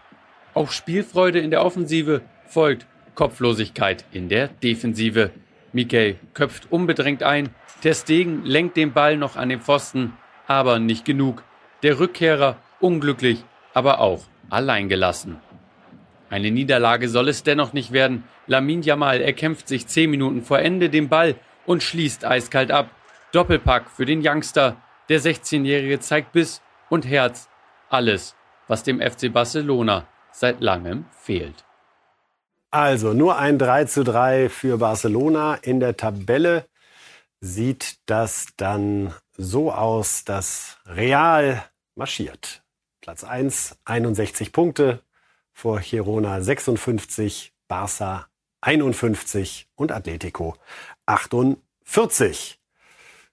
Auf Spielfreude in der Offensive folgt Kopflosigkeit in der Defensive. Mikel köpft unbedrängt ein, Ter Stegen lenkt den Ball noch an den Pfosten, aber nicht genug. Der Rückkehrer unglücklich, aber auch alleingelassen. Eine Niederlage soll es dennoch nicht werden. Lamin Jamal erkämpft sich zehn Minuten vor Ende den Ball und schließt eiskalt ab. Doppelpack für den Youngster. Der 16-Jährige zeigt Biss und Herz. Alles, was dem FC Barcelona seit langem fehlt. Also nur ein 3 zu 3 für Barcelona. In der Tabelle sieht das dann so aus, dass Real marschiert. Platz 1, 61 Punkte, vor Girona 56, Barça 51 und Atletico 48.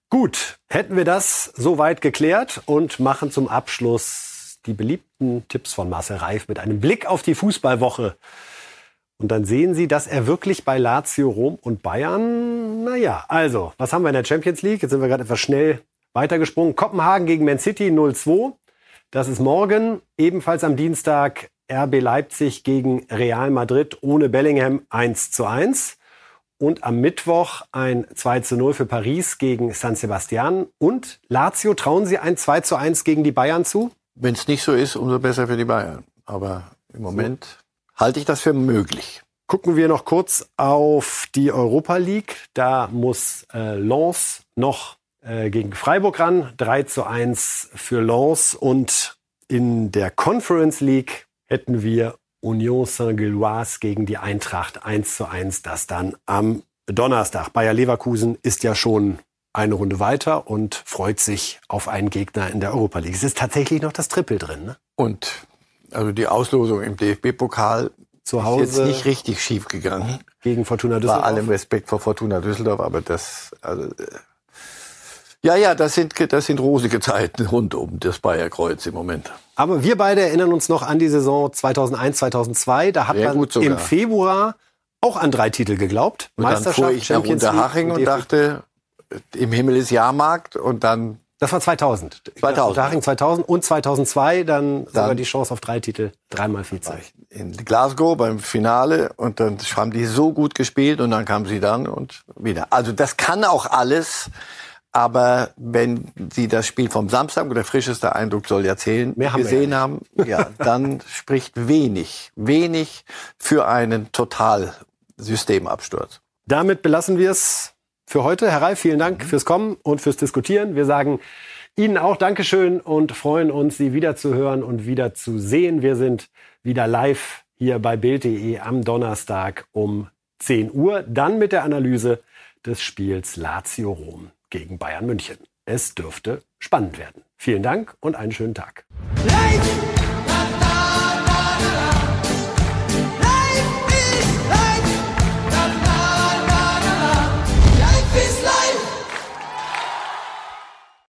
Gut, hätten wir das soweit geklärt und machen zum Abschluss die beliebten Tipps von Marcel Reif mit einem Blick auf die Fußballwoche und dann sehen Sie, dass er wirklich bei Lazio, Rom und Bayern, naja, also, was haben wir in der Champions League? Jetzt sind wir gerade etwas schnell weitergesprungen. Kopenhagen gegen Man City 0-2. Das ist morgen, ebenfalls am Dienstag RB Leipzig gegen Real Madrid ohne Bellingham 1 zu 1. Und am Mittwoch ein 2 zu 0 für Paris gegen San Sebastian. Und Lazio, trauen Sie ein 2 zu 1 gegen die Bayern zu? Wenn es nicht so ist, umso besser für die Bayern. Aber im Moment halte ich das für möglich. Gucken wir noch kurz auf die Europa League. Da muss äh, Lens noch äh, gegen Freiburg ran. 3 zu 1 für Lens. Und in der Conference League hätten wir Union Saint-Gilloise gegen die Eintracht 1 zu 1. Das dann am Donnerstag. Bayer Leverkusen ist ja schon eine Runde weiter und freut sich auf einen Gegner in der Europa League. Es ist tatsächlich noch das Triple drin. Ne? Und also die Auslosung im DFB-Pokal zu Hause ist jetzt nicht richtig schief gegangen. Gegen Fortuna Düsseldorf. Bei allem Respekt vor Fortuna Düsseldorf, aber das, also, äh, ja, ja, das sind, das sind rosige Zeiten rund um das Bayerkreuz im Moment. Aber wir beide erinnern uns noch an die Saison 2001, 2002. Da hat Sehr man im Februar auch an drei Titel geglaubt. Und dann fuhr ich nach Champions League Unterhaching und dachte, im Himmel ist Jahrmarkt und dann Das war 2000. 2000. Unterhaching 2000 und 2002 dann, sogar die Chance auf drei Titel, dreimal Vize. in Glasgow beim Finale und dann haben die so gut gespielt und dann kamen sie dann und wieder. Also das kann auch alles, aber wenn Sie das Spiel vom Samstag, der frischeste Eindruck soll ja zählen, Mehr haben gesehen ja haben, ja, dann spricht wenig, wenig für einen Total-Systemabsturz. Damit belassen wir es für heute. Herr Reif, vielen Dank fürs Kommen und fürs Diskutieren. Wir sagen Ihnen auch Dankeschön und freuen uns, Sie wieder zu hören und wieder zu sehen. Wir sind wieder live hier bei Bild.de am Donnerstag um 10 Uhr. Dann mit der Analyse des Spiels Lazio Rom gegen Bayern München. Es dürfte spannend werden. Vielen Dank und einen schönen Tag. Light!